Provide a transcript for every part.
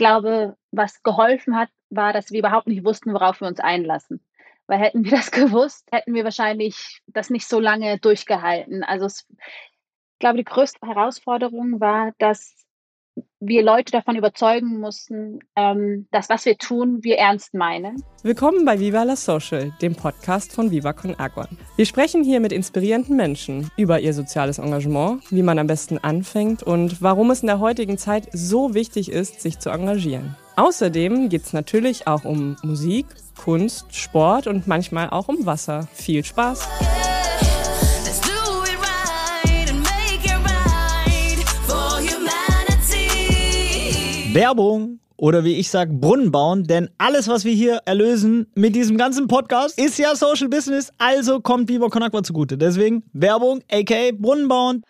glaube, was geholfen hat, war, dass wir überhaupt nicht wussten, worauf wir uns einlassen. Weil hätten wir das gewusst, hätten wir wahrscheinlich das nicht so lange durchgehalten. Also es, ich glaube, die größte Herausforderung war, dass wir Leute davon überzeugen mussten, ähm, dass was wir tun, wir ernst meinen. Willkommen bei Viva la Social, dem Podcast von Viva Con Agua. Wir sprechen hier mit inspirierenden Menschen über ihr soziales Engagement, wie man am besten anfängt und warum es in der heutigen Zeit so wichtig ist, sich zu engagieren. Außerdem geht es natürlich auch um Musik, Kunst, Sport und manchmal auch um Wasser. Viel Spaß! Werbung oder wie ich sage, Brunnen bauen, denn alles, was wir hier erlösen mit diesem ganzen Podcast, ist ja Social Business, also kommt Biber Conakwa zugute. Deswegen Werbung, aka Brunnen bauen.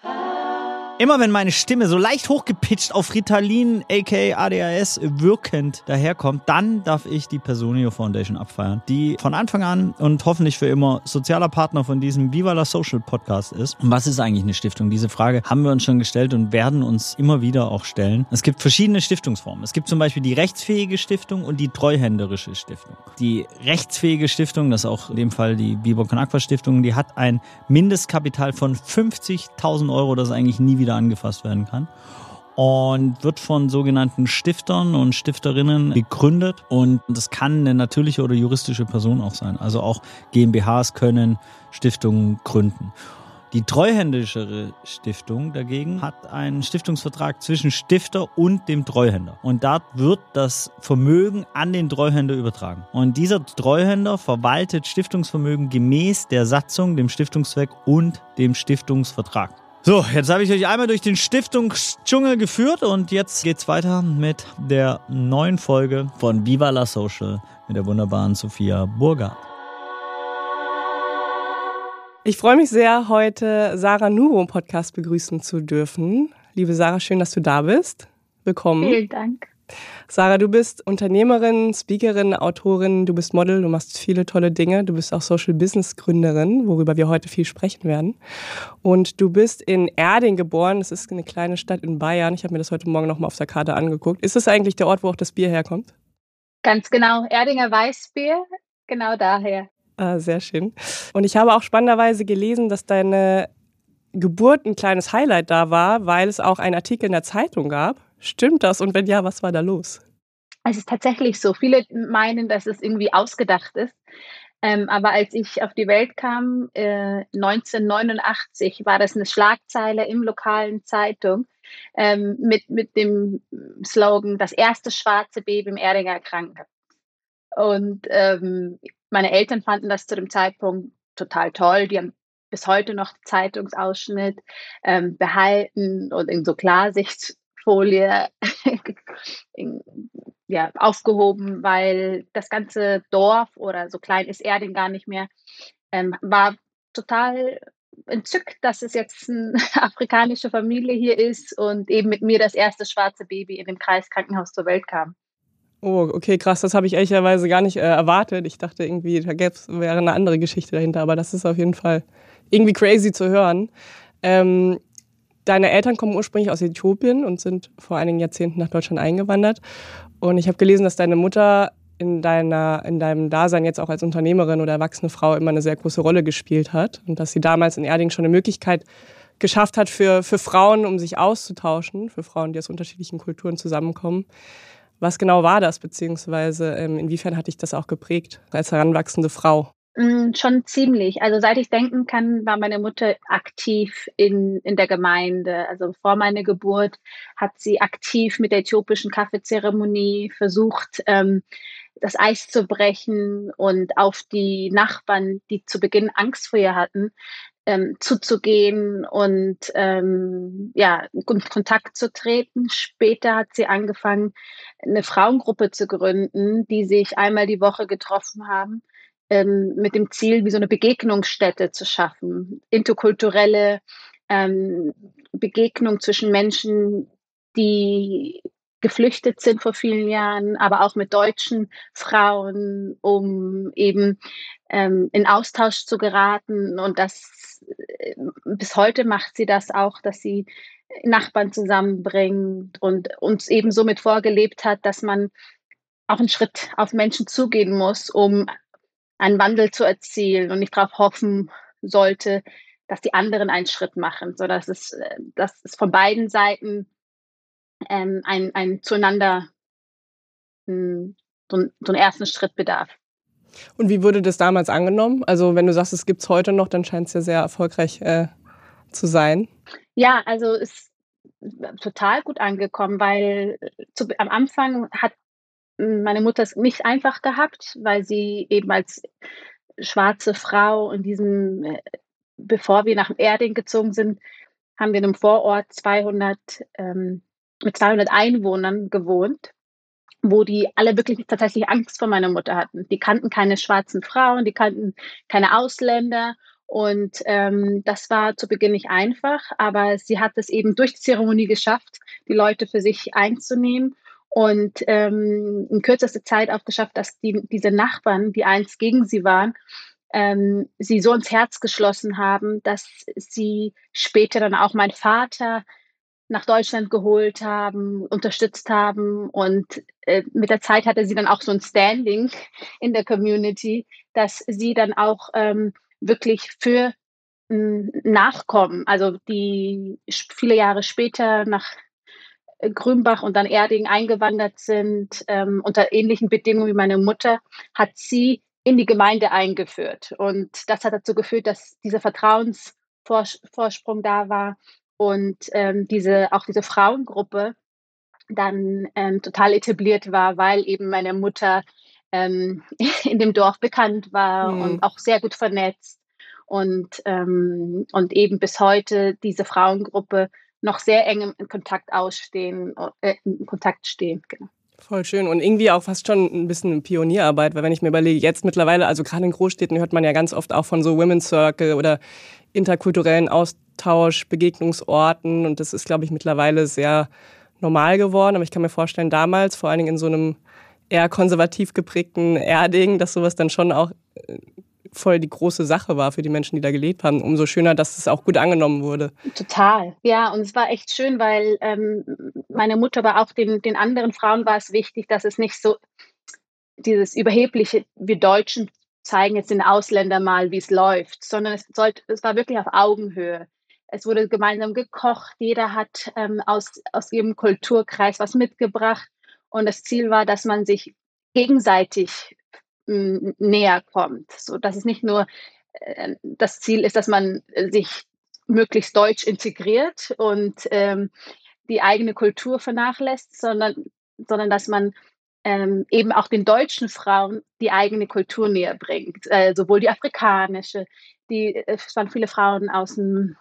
Immer wenn meine Stimme so leicht hochgepitcht auf Ritalin, aka ADHS, wirkend daherkommt, dann darf ich die Personio Foundation abfeiern, die von Anfang an und hoffentlich für immer sozialer Partner von diesem Viva la Social Podcast ist. Und was ist eigentlich eine Stiftung? Diese Frage haben wir uns schon gestellt und werden uns immer wieder auch stellen. Es gibt verschiedene Stiftungsformen. Es gibt zum Beispiel die rechtsfähige Stiftung und die treuhänderische Stiftung. Die rechtsfähige Stiftung, das ist auch in dem Fall die Viva Con Aqua Stiftung, die hat ein Mindestkapital von 50.000 Euro, das eigentlich nie wieder wieder angefasst werden kann und wird von sogenannten Stiftern und Stifterinnen gegründet und das kann eine natürliche oder juristische Person auch sein. Also auch GmbHs können Stiftungen gründen. Die treuhändischere Stiftung dagegen hat einen Stiftungsvertrag zwischen Stifter und dem Treuhänder. Und dort wird das Vermögen an den Treuhänder übertragen. Und dieser Treuhänder verwaltet Stiftungsvermögen gemäß der Satzung, dem Stiftungszweck und dem Stiftungsvertrag. So, jetzt habe ich euch einmal durch den Stiftungsdschungel geführt und jetzt geht's weiter mit der neuen Folge von Viva la Social mit der wunderbaren Sophia Burger. Ich freue mich sehr, heute Sarah Nuro im Podcast begrüßen zu dürfen. Liebe Sarah, schön, dass du da bist. Willkommen. Vielen Dank. Sarah, du bist Unternehmerin, Speakerin, Autorin, du bist Model, du machst viele tolle Dinge. Du bist auch Social Business Gründerin, worüber wir heute viel sprechen werden. Und du bist in Erding geboren. Das ist eine kleine Stadt in Bayern. Ich habe mir das heute Morgen nochmal auf der Karte angeguckt. Ist das eigentlich der Ort, wo auch das Bier herkommt? Ganz genau. Erdinger Weißbier, genau daher. Ah, sehr schön. Und ich habe auch spannenderweise gelesen, dass deine Geburt ein kleines Highlight da war, weil es auch einen Artikel in der Zeitung gab Stimmt das? Und wenn ja, was war da los? Es ist tatsächlich so. Viele meinen, dass es irgendwie ausgedacht ist. Ähm, aber als ich auf die Welt kam, äh, 1989, war das eine Schlagzeile im lokalen Zeitung ähm, mit, mit dem Slogan, das erste schwarze Baby im Erdinger Krankenhaus. Und ähm, meine Eltern fanden das zu dem Zeitpunkt total toll. Die haben bis heute noch Zeitungsausschnitt ähm, behalten und in so Klarsicht Folie ja, aufgehoben, weil das ganze Dorf oder so klein ist Erding gar nicht mehr, ähm, war total entzückt, dass es jetzt eine afrikanische Familie hier ist und eben mit mir das erste schwarze Baby in dem Kreiskrankenhaus zur Welt kam. Oh, okay, krass. Das habe ich ehrlicherweise gar nicht äh, erwartet. Ich dachte irgendwie, da gäbe wäre eine andere Geschichte dahinter, aber das ist auf jeden Fall irgendwie crazy zu hören. Ähm, Deine Eltern kommen ursprünglich aus Äthiopien und sind vor einigen Jahrzehnten nach Deutschland eingewandert. Und ich habe gelesen, dass deine Mutter in, deiner, in deinem Dasein jetzt auch als Unternehmerin oder erwachsene Frau immer eine sehr große Rolle gespielt hat und dass sie damals in Erding schon eine Möglichkeit geschafft hat für, für Frauen, um sich auszutauschen, für Frauen, die aus unterschiedlichen Kulturen zusammenkommen. Was genau war das, beziehungsweise ähm, inwiefern hat dich das auch geprägt als heranwachsende Frau? Mm, schon ziemlich. Also seit ich denken kann, war meine Mutter aktiv in, in der Gemeinde. Also vor meiner Geburt hat sie aktiv mit der äthiopischen Kaffeezeremonie versucht, ähm, das Eis zu brechen und auf die Nachbarn, die zu Beginn Angst vor ihr hatten, ähm, zuzugehen und ähm, ja, in Kontakt zu treten. Später hat sie angefangen, eine Frauengruppe zu gründen, die sich einmal die Woche getroffen haben ähm, mit dem Ziel, wie so eine Begegnungsstätte zu schaffen, interkulturelle ähm, Begegnung zwischen Menschen, die geflüchtet sind vor vielen Jahren, aber auch mit deutschen Frauen, um eben ähm, in Austausch zu geraten. Und das äh, bis heute macht sie das auch, dass sie Nachbarn zusammenbringt und uns eben somit vorgelebt hat, dass man auch einen Schritt auf Menschen zugehen muss, um einen Wandel zu erzielen und nicht darauf hoffen sollte, dass die anderen einen Schritt machen, so dass es, äh, dass es von beiden Seiten ähm, ein, ein zueinander hm, so, so einen ersten Schritt bedarf. Und wie wurde das damals angenommen? Also wenn du sagst, es gibt es heute noch, dann scheint es ja sehr erfolgreich äh, zu sein. Ja, also es ist total gut angekommen, weil zu, am Anfang hat meine Mutter es nicht einfach gehabt, weil sie eben als schwarze Frau in diesem, äh, bevor wir nach Erding gezogen sind, haben wir in einem Vorort 200 ähm, mit 200 Einwohnern gewohnt, wo die alle wirklich tatsächlich Angst vor meiner Mutter hatten. Die kannten keine schwarzen Frauen, die kannten keine Ausländer. Und ähm, das war zu Beginn nicht einfach, aber sie hat es eben durch die Zeremonie geschafft, die Leute für sich einzunehmen und ähm, in kürzester Zeit auch geschafft, dass die, diese Nachbarn, die einst gegen sie waren, ähm, sie so ins Herz geschlossen haben, dass sie später dann auch mein Vater nach Deutschland geholt haben, unterstützt haben. Und äh, mit der Zeit hatte sie dann auch so ein Standing in der Community, dass sie dann auch ähm, wirklich für Nachkommen, also die viele Jahre später nach Grünbach und dann Erding eingewandert sind, ähm, unter ähnlichen Bedingungen wie meine Mutter, hat sie in die Gemeinde eingeführt. Und das hat dazu geführt, dass dieser Vertrauensvorsprung da war und ähm, diese, auch diese Frauengruppe dann ähm, total etabliert war, weil eben meine Mutter ähm, in dem Dorf bekannt war mhm. und auch sehr gut vernetzt und, ähm, und eben bis heute diese Frauengruppe noch sehr eng in Kontakt ausstehen, äh, in Kontakt stehen. Genau. Voll schön und irgendwie auch fast schon ein bisschen Pionierarbeit, weil wenn ich mir überlege, jetzt mittlerweile, also gerade in Großstädten hört man ja ganz oft auch von so Women's Circle oder interkulturellen Austausch, Begegnungsorten und das ist, glaube ich, mittlerweile sehr normal geworden. Aber ich kann mir vorstellen, damals, vor allen Dingen in so einem eher konservativ geprägten Erding, dass sowas dann schon auch äh, voll die große Sache war für die Menschen, die da gelebt haben. Umso schöner, dass es auch gut angenommen wurde. Total. Ja, und es war echt schön, weil ähm, meine Mutter, aber auch den, den anderen Frauen war es wichtig, dass es nicht so dieses überhebliche, wir Deutschen zeigen jetzt den Ausländern mal, wie es läuft, sondern es, sollte, es war wirklich auf Augenhöhe. Es wurde gemeinsam gekocht, jeder hat ähm, aus, aus ihrem Kulturkreis was mitgebracht und das Ziel war, dass man sich gegenseitig näher kommt, so dass es nicht nur äh, das Ziel ist, dass man sich möglichst deutsch integriert und ähm, die eigene Kultur vernachlässigt, sondern, sondern dass man ähm, eben auch den deutschen Frauen die eigene Kultur näher bringt, äh, sowohl die afrikanische, die, äh, es waren viele Frauen aus dem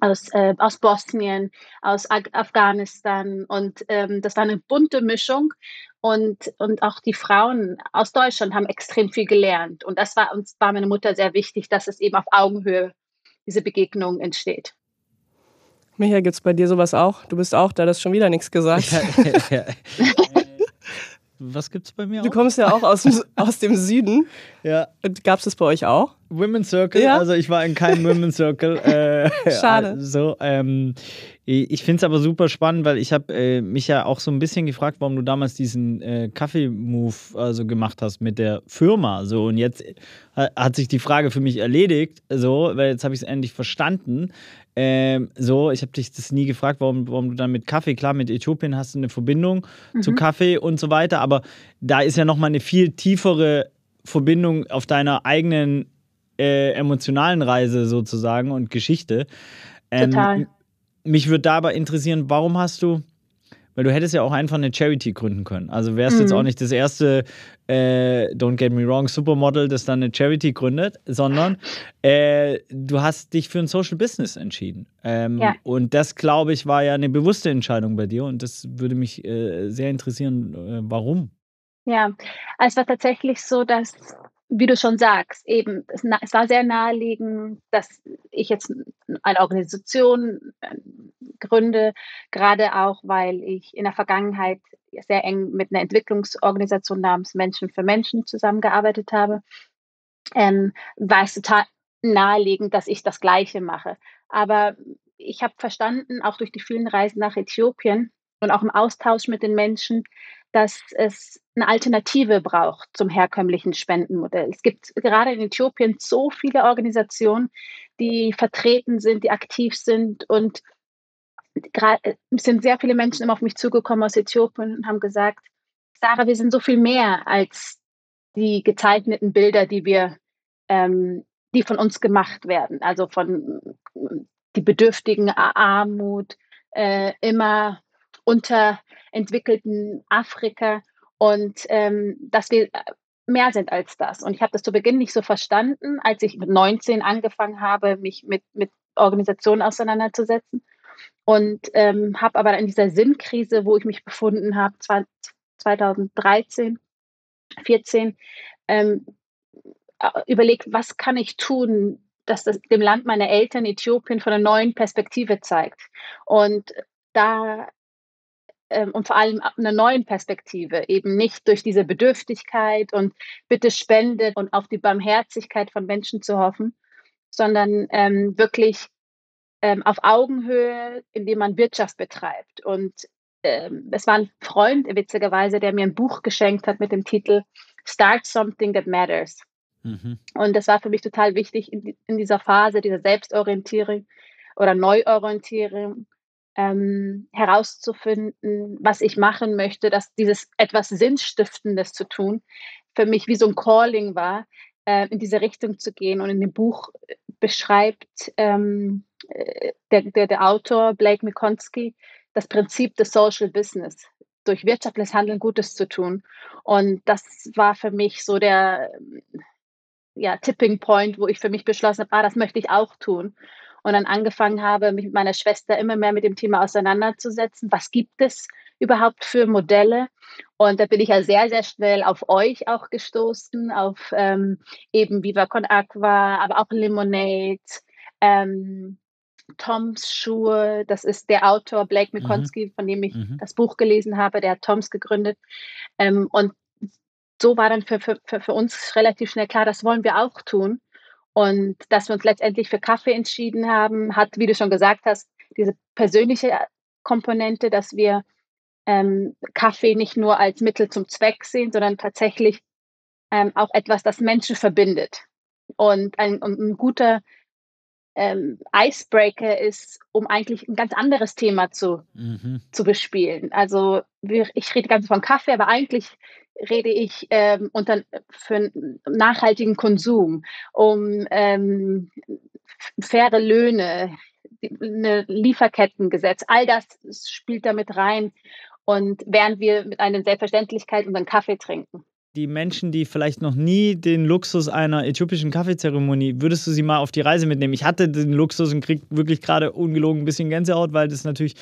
aus, äh, aus Bosnien, aus Af Afghanistan und ähm, das war eine bunte Mischung und, und auch die Frauen aus Deutschland haben extrem viel gelernt und das war uns war meine Mutter sehr wichtig, dass es eben auf Augenhöhe diese Begegnung entsteht. Michael, gibt es bei dir sowas auch? Du bist auch da, das ist schon wieder nichts gesagt. Ja, ja, ja. Was gibt es bei mir? Du auch? kommst ja auch aus dem, aus dem Süden. Ja. Gab es das bei euch auch? Women's Circle. Ja. Also ich war in keinem Women's Circle. Äh, Schade. So, ähm, ich finde es aber super spannend, weil ich habe äh, mich ja auch so ein bisschen gefragt, warum du damals diesen äh, Kaffee-Move also gemacht hast mit der Firma. So und jetzt äh, hat sich die Frage für mich erledigt, so, weil jetzt habe ich es endlich verstanden. Ähm, so, ich habe dich das nie gefragt, warum, warum du dann mit Kaffee, klar, mit Äthiopien hast du eine Verbindung mhm. zu Kaffee und so weiter, aber da ist ja nochmal eine viel tiefere Verbindung auf deiner eigenen äh, emotionalen Reise sozusagen und Geschichte. Ähm, Total. Mich würde dabei interessieren, warum hast du weil du hättest ja auch einfach eine Charity gründen können. Also wärst mhm. jetzt auch nicht das erste, äh, don't get me wrong, Supermodel, das dann eine Charity gründet, sondern äh, du hast dich für ein Social Business entschieden. Ähm, ja. Und das, glaube ich, war ja eine bewusste Entscheidung bei dir und das würde mich äh, sehr interessieren, äh, warum. Ja, es war tatsächlich so, dass wie du schon sagst, eben, es, es, war sehr naheliegend, dass ich jetzt eine Organisation äh, gründe, gerade auch, weil ich in der Vergangenheit sehr eng mit einer Entwicklungsorganisation namens Menschen für Menschen zusammengearbeitet habe. Ähm, war es total naheliegend, dass ich das Gleiche mache. Aber ich habe verstanden, auch durch die vielen Reisen nach Äthiopien und auch im Austausch mit den Menschen, dass es eine Alternative braucht zum herkömmlichen Spendenmodell. Es gibt gerade in Äthiopien so viele Organisationen, die vertreten sind, die aktiv sind und gerade sind sehr viele Menschen immer auf mich zugekommen aus Äthiopien und haben gesagt, Sarah, wir sind so viel mehr als die gezeichneten Bilder, die wir, ähm, die von uns gemacht werden. Also von die bedürftigen Armut, äh, immer unterentwickelten Afrika und ähm, dass wir mehr sind als das. Und ich habe das zu Beginn nicht so verstanden, als ich mit 19 angefangen habe, mich mit, mit Organisationen auseinanderzusetzen. Und ähm, habe aber in dieser Sinnkrise, wo ich mich befunden habe, 2013, 14, ähm, überlegt, was kann ich tun, dass das dem Land meiner Eltern Äthiopien von einer neuen Perspektive zeigt. Und da und vor allem einer neuen Perspektive, eben nicht durch diese Bedürftigkeit und bitte spendet und auf die Barmherzigkeit von Menschen zu hoffen, sondern ähm, wirklich ähm, auf Augenhöhe, indem man Wirtschaft betreibt. Und ähm, es war ein Freund, witzigerweise, der mir ein Buch geschenkt hat mit dem Titel Start Something That Matters. Mhm. Und das war für mich total wichtig in, in dieser Phase, dieser Selbstorientierung oder Neuorientierung, ähm, herauszufinden, was ich machen möchte, dass dieses etwas Sinnstiftendes zu tun, für mich wie so ein Calling war, äh, in diese Richtung zu gehen. Und in dem Buch äh, beschreibt ähm, äh, der, der, der Autor Blake Mikonski das Prinzip des Social Business, durch wirtschaftliches Handeln Gutes zu tun. Und das war für mich so der ja, Tipping Point, wo ich für mich beschlossen habe, ah, das möchte ich auch tun und dann angefangen habe, mich mit meiner Schwester immer mehr mit dem Thema auseinanderzusetzen. Was gibt es überhaupt für Modelle? Und da bin ich ja sehr, sehr schnell auf euch auch gestoßen, auf ähm, eben Viva Con Aqua, aber auch Lemonade, ähm, Toms Schuhe, das ist der Autor Blake mhm. Mikonski, mhm. von dem ich mhm. das Buch gelesen habe, der hat Toms gegründet. Ähm, und so war dann für, für, für uns relativ schnell klar, das wollen wir auch tun. Und dass wir uns letztendlich für Kaffee entschieden haben, hat, wie du schon gesagt hast, diese persönliche Komponente, dass wir ähm, Kaffee nicht nur als Mittel zum Zweck sehen, sondern tatsächlich ähm, auch etwas, das Menschen verbindet. Und ein, ein guter ähm, Icebreaker ist, um eigentlich ein ganz anderes Thema zu, mhm. zu bespielen. Also wir, ich rede ganz von Kaffee, aber eigentlich rede ich ähm, unter, für nachhaltigen Konsum, um ähm, faire Löhne, eine Lieferkettengesetz, all das spielt damit rein. Und während wir mit einer Selbstverständlichkeit unseren Kaffee trinken die Menschen, die vielleicht noch nie den Luxus einer äthiopischen Kaffeezeremonie, würdest du sie mal auf die Reise mitnehmen? Ich hatte den Luxus und kriege wirklich gerade ungelogen ein bisschen Gänsehaut, weil das natürlich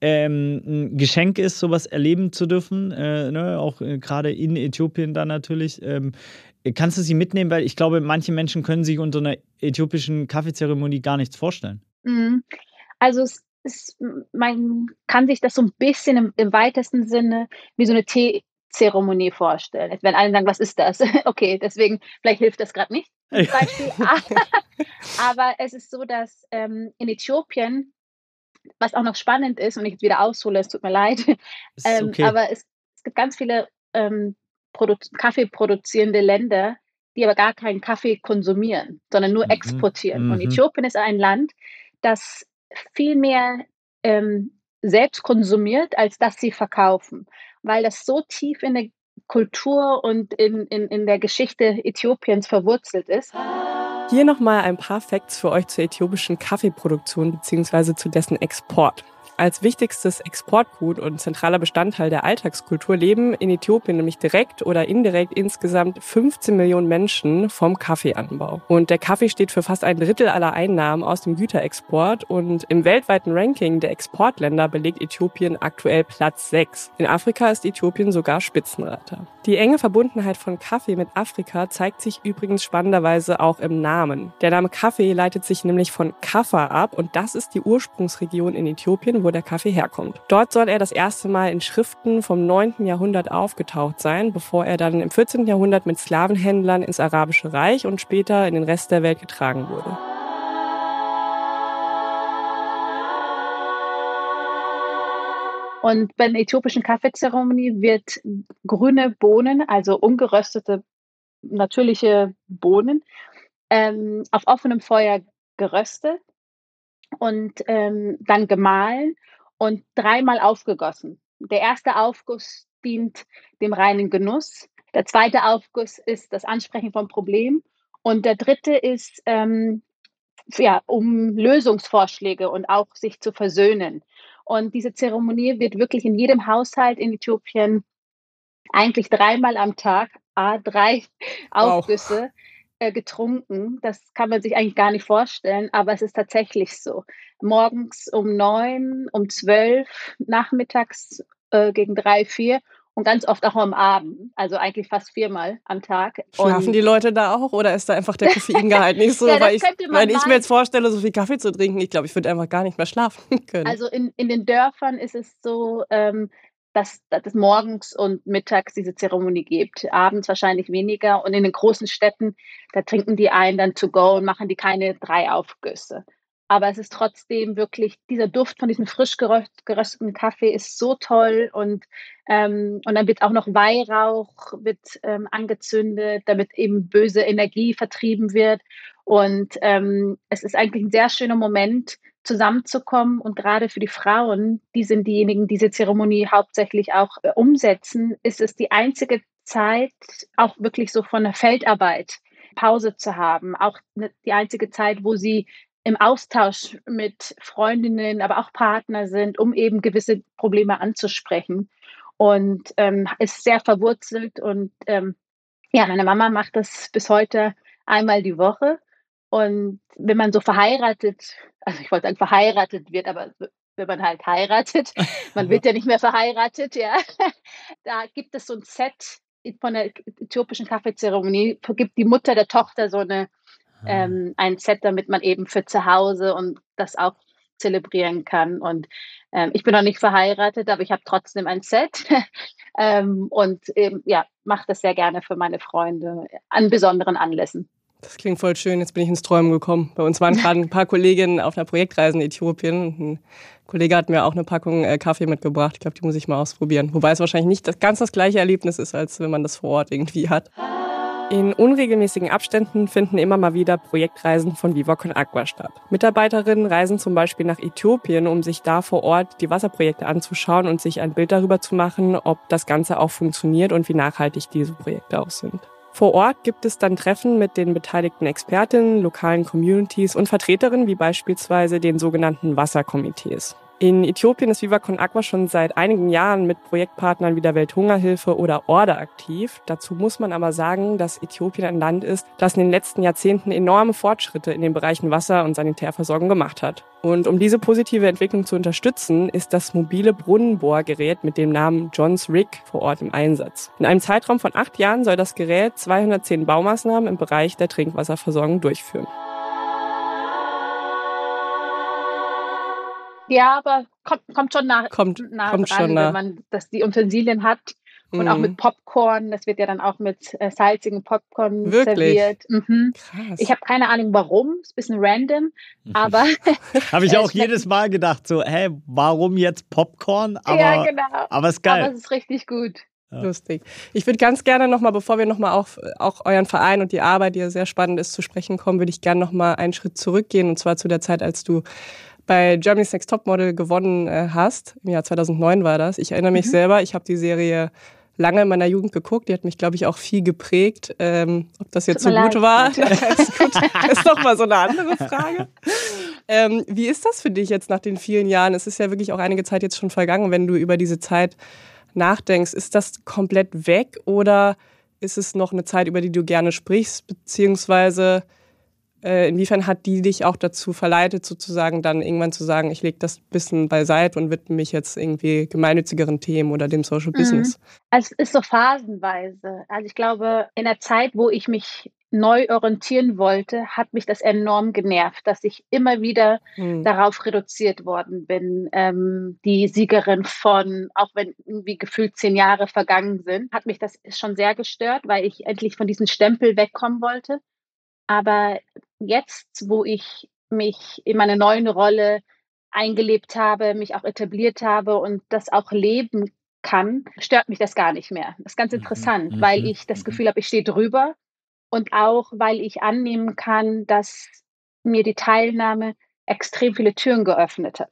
ähm, ein Geschenk ist, sowas erleben zu dürfen, äh, ne? auch äh, gerade in Äthiopien dann natürlich. Ähm, kannst du sie mitnehmen? Weil ich glaube, manche Menschen können sich unter einer äthiopischen Kaffeezeremonie gar nichts vorstellen. Mhm. Also es ist, man kann sich das so ein bisschen im, im weitesten Sinne wie so eine Tee Zeremonie vorstellen. Jetzt werden alle sagen, was ist das? okay, deswegen, vielleicht hilft das gerade nicht. Beispiel. Aber es ist so, dass ähm, in Äthiopien, was auch noch spannend ist, und ich jetzt wieder aushole, es tut mir leid, ähm, okay. aber es, es, gibt ganz viele ähm, Produ Kaffee produzierende Länder, die aber gar keinen Kaffee konsumieren, sondern nur mhm. exportieren. Mhm. Und Äthiopien ist ein Land, das viel mehr ähm, selbst konsumiert, als dass sie verkaufen weil das so tief in der Kultur und in, in, in der Geschichte Äthiopiens verwurzelt ist. Hier nochmal ein paar Facts für euch zur äthiopischen Kaffeeproduktion bzw. zu dessen Export. Als wichtigstes Exportgut und zentraler Bestandteil der Alltagskultur leben in Äthiopien nämlich direkt oder indirekt insgesamt 15 Millionen Menschen vom Kaffeeanbau. Und der Kaffee steht für fast ein Drittel aller Einnahmen aus dem Güterexport und im weltweiten Ranking der Exportländer belegt Äthiopien aktuell Platz 6. In Afrika ist Äthiopien sogar Spitzenreiter. Die enge Verbundenheit von Kaffee mit Afrika zeigt sich übrigens spannenderweise auch im Namen. Der Name Kaffee leitet sich nämlich von Kaffa ab und das ist die Ursprungsregion in Äthiopien, wo der Kaffee herkommt. Dort soll er das erste Mal in Schriften vom 9. Jahrhundert aufgetaucht sein, bevor er dann im 14. Jahrhundert mit Sklavenhändlern ins Arabische Reich und später in den Rest der Welt getragen wurde. Und bei der äthiopischen Kaffeezeremonie wird grüne Bohnen, also ungeröstete natürliche Bohnen, ähm, auf offenem Feuer geröstet und ähm, dann gemahlen und dreimal aufgegossen. Der erste Aufguss dient dem reinen Genuss. Der zweite Aufguss ist das Ansprechen von Problemen. Und der dritte ist, ähm, ja, um Lösungsvorschläge und auch sich zu versöhnen. Und diese Zeremonie wird wirklich in jedem Haushalt in Äthiopien eigentlich dreimal am Tag, a drei Aufgüsse äh, getrunken. Das kann man sich eigentlich gar nicht vorstellen, aber es ist tatsächlich so. Morgens um neun, um zwölf, nachmittags äh, gegen drei, vier und ganz oft auch am Abend, also eigentlich fast viermal am Tag. Schlafen und die Leute da auch oder ist da einfach der Koffeingehalt nicht so? Ja, weil ich, wenn ich mir jetzt vorstelle, so viel Kaffee zu trinken, ich glaube, ich würde einfach gar nicht mehr schlafen können. Also in, in den Dörfern ist es so, ähm, dass, es morgens und mittags diese Zeremonie gibt. Abends wahrscheinlich weniger. Und in den großen Städten, da trinken die einen dann to go und machen die keine drei Aufgüsse. Aber es ist trotzdem wirklich, dieser Duft von diesem frisch geröst, gerösteten Kaffee ist so toll. Und, ähm, und dann wird auch noch Weihrauch wird, ähm, angezündet, damit eben böse Energie vertrieben wird. Und ähm, es ist eigentlich ein sehr schöner Moment, zusammenzukommen. Und gerade für die Frauen, die sind diejenigen, die diese Zeremonie hauptsächlich auch äh, umsetzen, ist es die einzige Zeit, auch wirklich so von der Feldarbeit Pause zu haben. Auch ne- die einzige Zeit, wo sie im Austausch mit Freundinnen, aber auch Partner sind, um eben gewisse Probleme anzusprechen. Und ähm, ist sehr verwurzelt. Und ähm, ja, meine Mama macht das bis heute einmal die Woche. Und wenn man so verheiratet, also ich wollte sagen verheiratet wird, aber wenn man halt heiratet, man wird ja nicht mehr verheiratet, ja, da gibt es so ein Set von der äthiopischen Kaffeezeremonie, gibt die Mutter der Tochter so eine, ähm, ein Set, damit man eben für zu Hause und das auch zelebrieren kann. Und ähm, ich bin noch nicht verheiratet, aber ich habe trotzdem ein Set ähm, und ja, mache das sehr gerne für meine Freunde an besonderen Anlässen. Das klingt voll schön. Jetzt bin ich ins Träumen gekommen. Bei uns waren gerade ein paar Kolleginnen auf einer Projektreise in Äthiopien. Und Ein Kollege hat mir auch eine Packung äh, Kaffee mitgebracht. Ich glaube, die muss ich mal ausprobieren. Wobei es wahrscheinlich nicht das, ganz das gleiche Erlebnis ist, als wenn man das vor Ort irgendwie hat. In unregelmäßigen Abständen finden immer mal wieder Projektreisen von Viva Con Agua statt. Mitarbeiterinnen reisen zum Beispiel nach Äthiopien, um sich da vor Ort die Wasserprojekte anzuschauen und sich ein Bild darüber zu machen, ob das Ganze auch funktioniert und wie nachhaltig diese Projekte auch sind. Vor Ort gibt es dann Treffen mit den beteiligten Expertinnen, lokalen Communities und Vertreterinnen wie beispielsweise den sogenannten Wasserkomitees. In Äthiopien ist Viva Con Agua schon seit einigen Jahren mit Projektpartnern wie der Welthungerhilfe oder Order aktiv. Dazu muss man aber sagen, dass Äthiopien ein Land ist, das in den letzten Jahrzehnten enorme Fortschritte in den Bereichen Wasser und Sanitärversorgung gemacht hat. Und um diese positive Entwicklung zu unterstützen, ist das mobile Brunnenbohrgerät mit dem Namen Johns Rig vor Ort im Einsatz. In einem Zeitraum von acht Jahren soll das Gerät 210 Baumaßnahmen im Bereich der Trinkwasserversorgung durchführen. Ja, aber kommt, kommt schon nah, Kommt- nah kommt dran, schon nah. wenn man das, die Utensilien hat. Und auch Mhm. mit Popcorn, das wird ja dann auch mit äh, salzigem Popcorn Wirklich? serviert. Mhm. Krass. Ich habe keine Ahnung warum, ist ein bisschen random, aber Habe ich Ja, auch jedes Mal gedacht, so, hä, warum jetzt Popcorn? Aber, ja, genau. aber ist Aber geil. es ist richtig gut. Lustig. Ich würde ganz gerne nochmal, bevor wir nochmal auf auch euren Verein und die Arbeit, die ja sehr spannend ist, zu sprechen kommen, würde ich gerne nochmal einen Schritt zurückgehen. Und zwar zu der Zeit, als du bei Germany's Next Topmodel gewonnen äh, hast. Im Jahr 2009 war das. Ich erinnere mich Mhm. selber, ich habe die Serie lange in meiner Jugend geguckt. Die hat mich, glaube ich, auch viel geprägt. Ähm, ob das jetzt so mir gut leid. war, ist, gut. ist nochmal so eine andere Frage. Ähm, wie ist das für dich jetzt nach den vielen Jahren? Es ist ja wirklich auch einige Zeit jetzt schon vergangen, wenn du über diese Zeit nachdenkst. Ist das komplett weg oder ist es noch eine Zeit, über die du gerne sprichst? Beziehungsweise äh, inwiefern hat die dich auch dazu verleitet, sozusagen dann irgendwann zu sagen, ich lege das bisschen beiseite und widme mich jetzt irgendwie gemeinnützigeren Themen oder dem Social mhm. Business? Also es ist so phasenweise. Also ich glaube, in der Zeit, wo ich mich neu orientieren wollte, hat mich das enorm genervt, dass ich immer wieder mhm. darauf reduziert worden bin. Ähm, die Siegerin von, auch wenn irgendwie gefühlt zehn Jahre vergangen sind, hat mich das schon sehr gestört, weil ich endlich von diesem Stempel wegkommen wollte. Aber jetzt, wo ich mich in meine neue Rolle eingelebt habe, mich auch etabliert habe und das auch leben kann, stört mich das gar nicht mehr. Das ist ganz mhm. interessant, mhm. weil ich das mhm. Gefühl habe, ich stehe drüber und auch, weil ich annehmen kann, dass mir die Teilnahme extrem viele Türen geöffnet hat.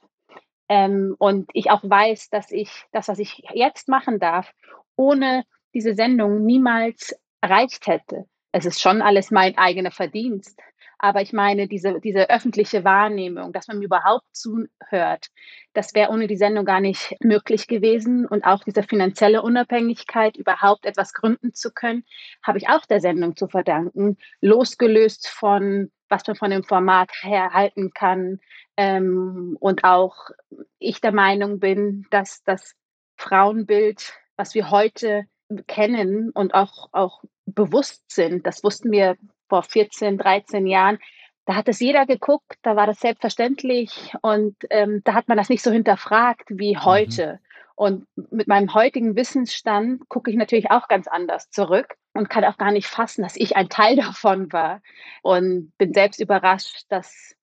Ähm, und ich auch weiß, dass ich das, was ich jetzt machen darf, ohne diese Sendung niemals erreicht hätte. Es ist schon alles mein eigener Verdienst. Aber ich meine, diese, diese öffentliche Wahrnehmung, dass man überhaupt zuhört, das wäre ohne die Sendung gar nicht möglich gewesen. Und auch diese finanzielle Unabhängigkeit, überhaupt etwas gründen zu können, habe ich auch der Sendung zu verdanken, losgelöst von, was man von dem Format her halten kann. Ähm, und auch ich der Meinung bin, dass das Frauenbild, was wir heute kennen und auch, auch bewusst sind, das wussten wir vor 14, 13 Jahren, da hat es jeder geguckt, da war das selbstverständlich und ähm, da hat man das nicht so hinterfragt wie mhm. heute. Mhm. Und mit meinem heutigen Wissensstand gucke ich natürlich auch ganz anders zurück und kann auch gar nicht fassen, dass ich ein Teil davon war und bin selbst überrascht, dass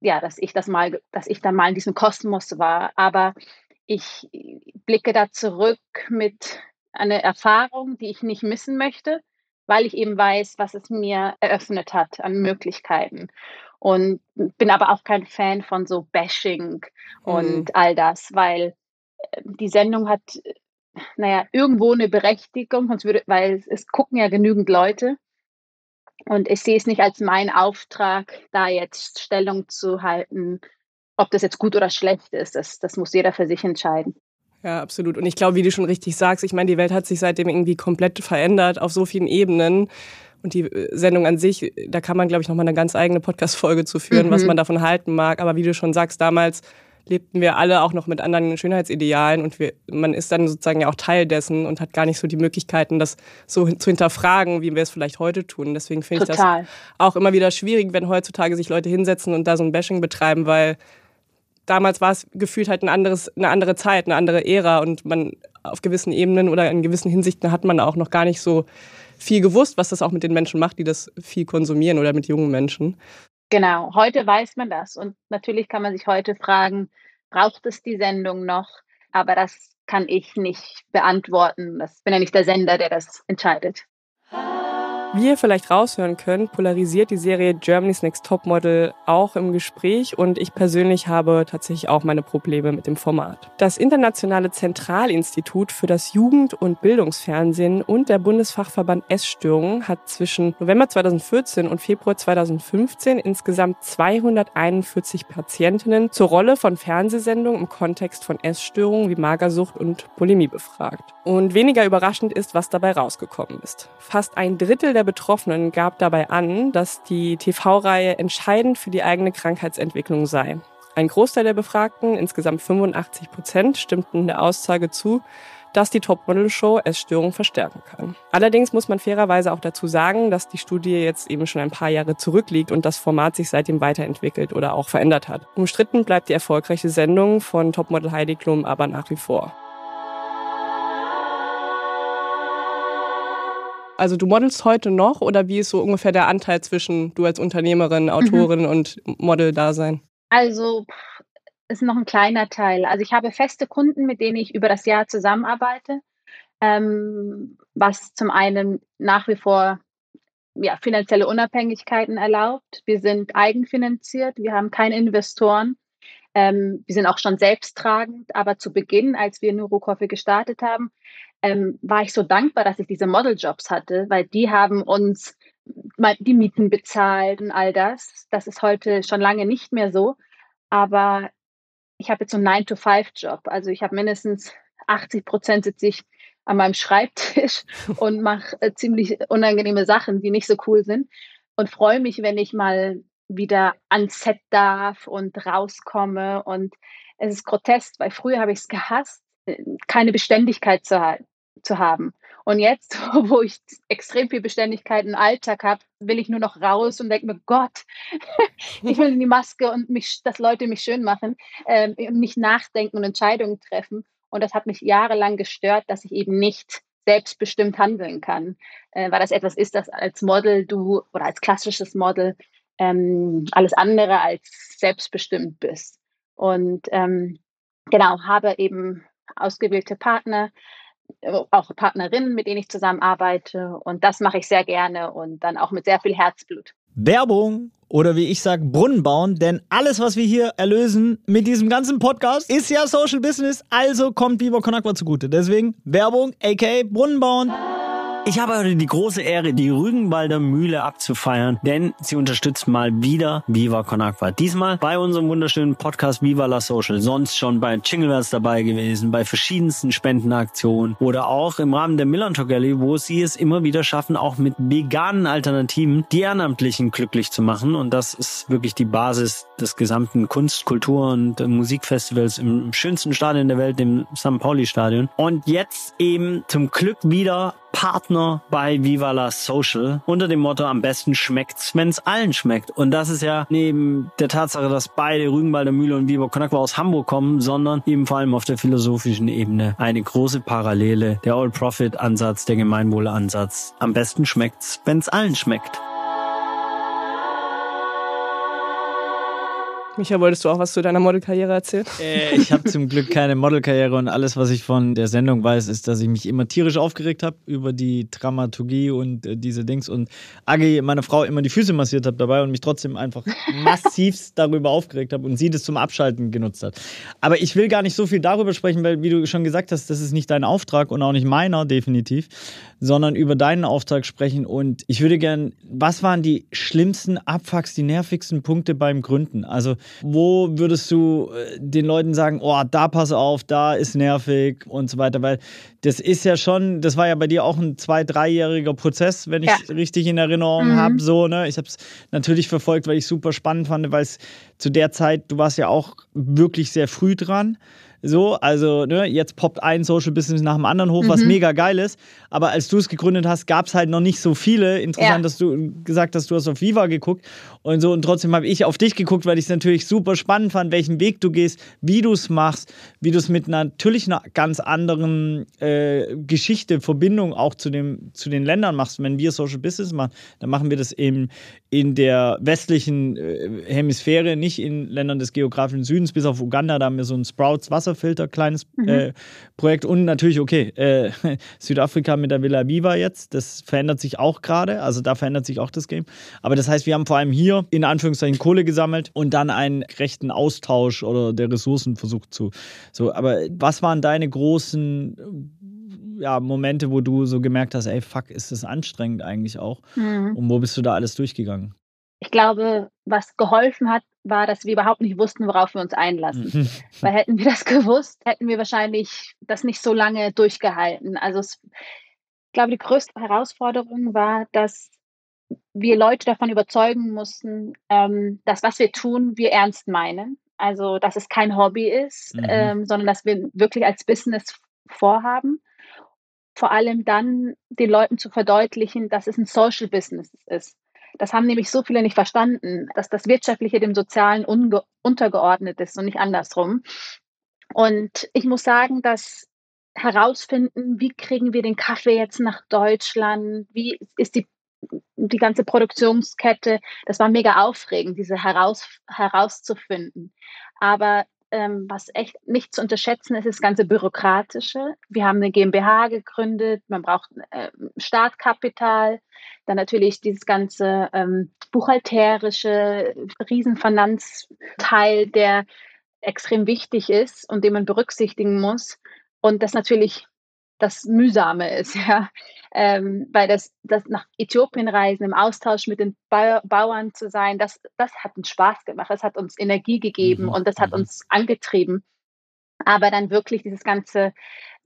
ja, dass ich das mal, dass ich da mal in diesem Kosmos war. Aber ich blicke da zurück mit einer Erfahrung, die ich nicht missen möchte weil ich eben weiß, was es mir eröffnet hat an Möglichkeiten. Und bin aber auch kein Fan von so Bashing und mhm. all das, weil äh, die Sendung hat, naja, irgendwo eine Berechtigung, sonst würde, weil es gucken ja genügend Leute. Und ich sehe es nicht als mein Auftrag, da jetzt Stellung zu halten, ob das jetzt gut oder schlecht ist. Das, das muss jeder für sich entscheiden. Ja, absolut. Und ich glaube, wie du schon richtig sagst, ich meine, die Welt hat sich seitdem irgendwie komplett verändert auf so vielen Ebenen. Und die äh, Sendung an sich, da kann man, glaube ich, nochmal eine ganz eigene Podcast-Folge zu führen, mhm. was man davon halten mag. Aber wie du schon sagst, damals lebten wir alle auch noch mit anderen Schönheitsidealen und wir, man ist dann sozusagen ja auch Teil dessen und hat gar nicht so die Möglichkeiten, das so zu hinterfragen, wie wir es vielleicht heute tun. Deswegen finde ich das auch immer wieder schwierig, wenn heutzutage sich Leute hinsetzen und da so ein Bashing betreiben, weil damals war es gefühlt halt ein anderes, eine andere Zeit, eine andere Ära und man auf gewissen Ebenen oder in gewissen Hinsichten hat man auch noch gar nicht so viel gewusst, was das auch mit den Menschen macht, die das viel konsumieren oder mit jungen Menschen. Genau, heute weiß man das und natürlich kann man sich heute fragen, braucht es die Sendung noch? Aber das kann ich nicht beantworten. Das bin ja nicht der Sender, der das entscheidet. Wie ihr vielleicht raushören könnt, polarisiert die Serie Germany's Next Topmodel auch im Gespräch und ich persönlich habe tatsächlich auch meine Probleme mit dem Format. Das Internationale Zentralinstitut für das Jugend- und Bildungsfernsehen und der Bundesfachverband Essstörungen hat zwischen November 2014 und Februar 2015 insgesamt 241 Patientinnen zur Rolle von Fernsehsendungen im Kontext von Essstörungen wie Magersucht und Bulimie befragt. Und weniger überraschend ist, was dabei rausgekommen ist. Fast ein Drittel der Betroffenen gab dabei an, dass die TV-Reihe entscheidend für die eigene Krankheitsentwicklung sei. Ein Großteil der Befragten, insgesamt 85 Prozent, stimmten der Aussage zu, dass die Topmodel-Show Essstörungen verstärken kann. Allerdings muss man fairerweise auch dazu sagen, dass die Studie jetzt eben schon ein paar Jahre zurückliegt und das Format sich seitdem weiterentwickelt oder auch verändert hat. Umstritten bleibt die erfolgreiche Sendung von Topmodel Heidi Klum aber nach wie vor. Also du modelst heute noch oder wie ist so ungefähr der Anteil zwischen du als Unternehmerin, mhm. Autorin mhm. und Model-Dasein? Also ist noch ein kleiner Teil. Also ich habe feste Kunden, mit denen ich über das Jahr zusammenarbeite, ähm, was zum einen nach wie vor ja, finanzielle Unabhängigkeiten erlaubt. Wir sind eigenfinanziert, wir haben keine Investoren. Ähm, wir sind auch schon selbsttragend, aber zu Beginn, als wir Neurocoffee gestartet haben, ähm, war ich so dankbar, dass ich diese Modeljobs hatte, weil die haben uns die Mieten bezahlt und all das. Das ist heute schon lange nicht mehr so. Aber ich habe jetzt so einen 9-to-5-Job. Also ich habe mindestens 80 Prozent sitze ich an meinem Schreibtisch und mache äh, ziemlich unangenehme Sachen, die nicht so cool sind. Und freue mich, wenn ich mal wieder ans Set darf und rauskomme. Und es ist grotesk, weil früher habe ich es gehasst, keine Beständigkeit zu, ha zu haben. Und jetzt, wo ich extrem viel Beständigkeit im Alltag habe, will ich nur noch raus und denke mir, Gott, ich will in die Maske und mich, dass Leute mich schön machen ähm, und nachdenken und Entscheidungen treffen. Und das hat mich jahrelang gestört, dass ich eben nicht selbstbestimmt handeln kann, äh, weil das etwas ist, das als Model du oder als klassisches Model ähm, alles andere als selbstbestimmt bist. Und ähm, genau, habe eben ausgewählte Partner, auch Partnerinnen, mit denen ich zusammenarbeite. Und das mache ich sehr gerne und dann auch mit sehr viel Herzblut. Werbung oder wie ich sage, Brunnen bauen, denn alles, was wir hier erlösen mit diesem ganzen Podcast, ist ja Social Business, also kommt Viva Con zugute. Deswegen Werbung, aka Brunnen bauen. Ich habe heute die große Ehre, die Rügenwalder Mühle abzufeiern, denn sie unterstützt mal wieder Viva Con Agua. Diesmal bei unserem wunderschönen Podcast Viva la Social. Sonst schon bei Jingleverse dabei gewesen, bei verschiedensten Spendenaktionen oder auch im Rahmen der Millantor Gallery, wo sie es immer wieder schaffen, auch mit veganen Alternativen die Ehrenamtlichen glücklich zu machen. Und das ist wirklich die Basis des gesamten Kunst-, Kultur- und Musikfestivals im schönsten Stadion der Welt, dem St. Pauli Stadion. Und jetzt eben zum Glück wieder Partner bei Viva la Social unter dem Motto am besten schmeckt's, wenn's allen schmeckt. Und das ist ja neben der Tatsache, dass beide Rügenwalder Mühle und Viva Conakwa aus Hamburg kommen, sondern eben vor allem auf der philosophischen Ebene eine große Parallele. Der All-Profit-Ansatz, der Gemeinwohl-Ansatz. Am besten schmeckt's, wenn's allen schmeckt. Micha, wolltest du auch was zu deiner Modelkarriere erzählen? Äh, ich habe zum Glück keine Modelkarriere und alles, was ich von der Sendung weiß, ist, dass ich mich immer tierisch aufgeregt habe über die Dramaturgie und äh, diese Dings und Agi, meine Frau, immer die Füße massiert habe dabei und mich trotzdem einfach massivst darüber aufgeregt habe und sie das zum Abschalten genutzt hat. Aber ich will gar nicht so viel darüber sprechen, weil, wie du schon gesagt hast, das ist nicht dein Auftrag und auch nicht meiner, definitiv, sondern über deinen Auftrag sprechen und ich würde gern, was waren die schlimmsten Abfucks, die nervigsten Punkte beim Gründen? Also wo würdest du äh, den Leuten sagen, oh, da pass auf, da ist nervig und so weiter? Weil das ist ja schon, das war ja bei dir auch ein zwei-, dreijähriger Prozess, wenn ich es ja. richtig in Erinnerung mhm. habe. So, ne? Ich habe es natürlich verfolgt, weil ich es super spannend fand, weil es zu der Zeit, du warst ja auch wirklich sehr früh dran. So, also ne, jetzt poppt ein Social Business nach dem anderen hoch, mhm. was mega geil ist. Aber als du es gegründet hast, gab es halt noch nicht so viele. Interessant, ja. dass du gesagt hast, du hast auf Viva geguckt und so. Und trotzdem habe ich auf dich geguckt, weil ich es natürlich super spannend fand, welchen Weg du gehst, wie du es machst, wie du es mit natürlich einer ganz anderen äh, Geschichte, Verbindung auch zu, dem, zu den Ländern machst. Wenn wir Social Business machen, dann machen wir das eben in der westlichen äh, Hemisphäre, nicht in Ländern des geografischen Südens, bis auf Uganda, da haben wir so ein Sprouts Wasserfilter, kleines mhm. äh, Projekt und natürlich, okay, äh, Südafrika mit der Villa Viva jetzt, das verändert sich auch gerade, also da verändert sich auch das Game. Aber das heißt, wir haben vor allem hier in Anführungszeichen Kohle gesammelt und dann einen rechten Austausch oder der Ressourcen versucht zu. So, aber was waren deine großen ja, Momente, wo du so gemerkt hast, ey, fuck, ist das anstrengend eigentlich auch? Mhm. Und wo bist du da alles durchgegangen? Ich glaube, was geholfen hat, war, dass wir überhaupt nicht wussten, worauf wir uns einlassen. Mhm. Weil hätten wir das gewusst, hätten wir wahrscheinlich das nicht so lange durchgehalten. Also es, ich glaube, die größte Herausforderung war, dass wir Leute davon überzeugen mussten, ähm, dass was wir tun, wir ernst meinen. Also, dass es kein Hobby ist, mhm. ähm, sondern dass wir wirklich als Business vorhaben vor allem dann den Leuten zu verdeutlichen, dass es ein Social Business ist. Das haben nämlich so viele nicht verstanden, dass das Wirtschaftliche dem Sozialen untergeordnet ist und nicht andersrum. Und ich muss sagen, dass herausfinden, wie kriegen wir den Kaffee jetzt nach Deutschland, wie ist die, die ganze Produktionskette, das war mega aufregend, diese heraus, herauszufinden. Aber ähm, was echt nicht zu unterschätzen ist, ist das ganze Bürokratische. Wir haben eine GmbH gegründet, man braucht äh, Startkapital, dann natürlich dieses ganze ähm, buchhalterische Riesenfinanzteil, der extrem wichtig ist und den man berücksichtigen muss. Und das natürlich das Mühsame ist, ja. ähm, weil das, das nach Äthiopien reisen, im Austausch mit den ba Bauern zu sein, das, das hat uns Spaß gemacht, das hat uns Energie gegeben mhm. und das hat mhm. uns angetrieben. Aber dann wirklich dieses ganze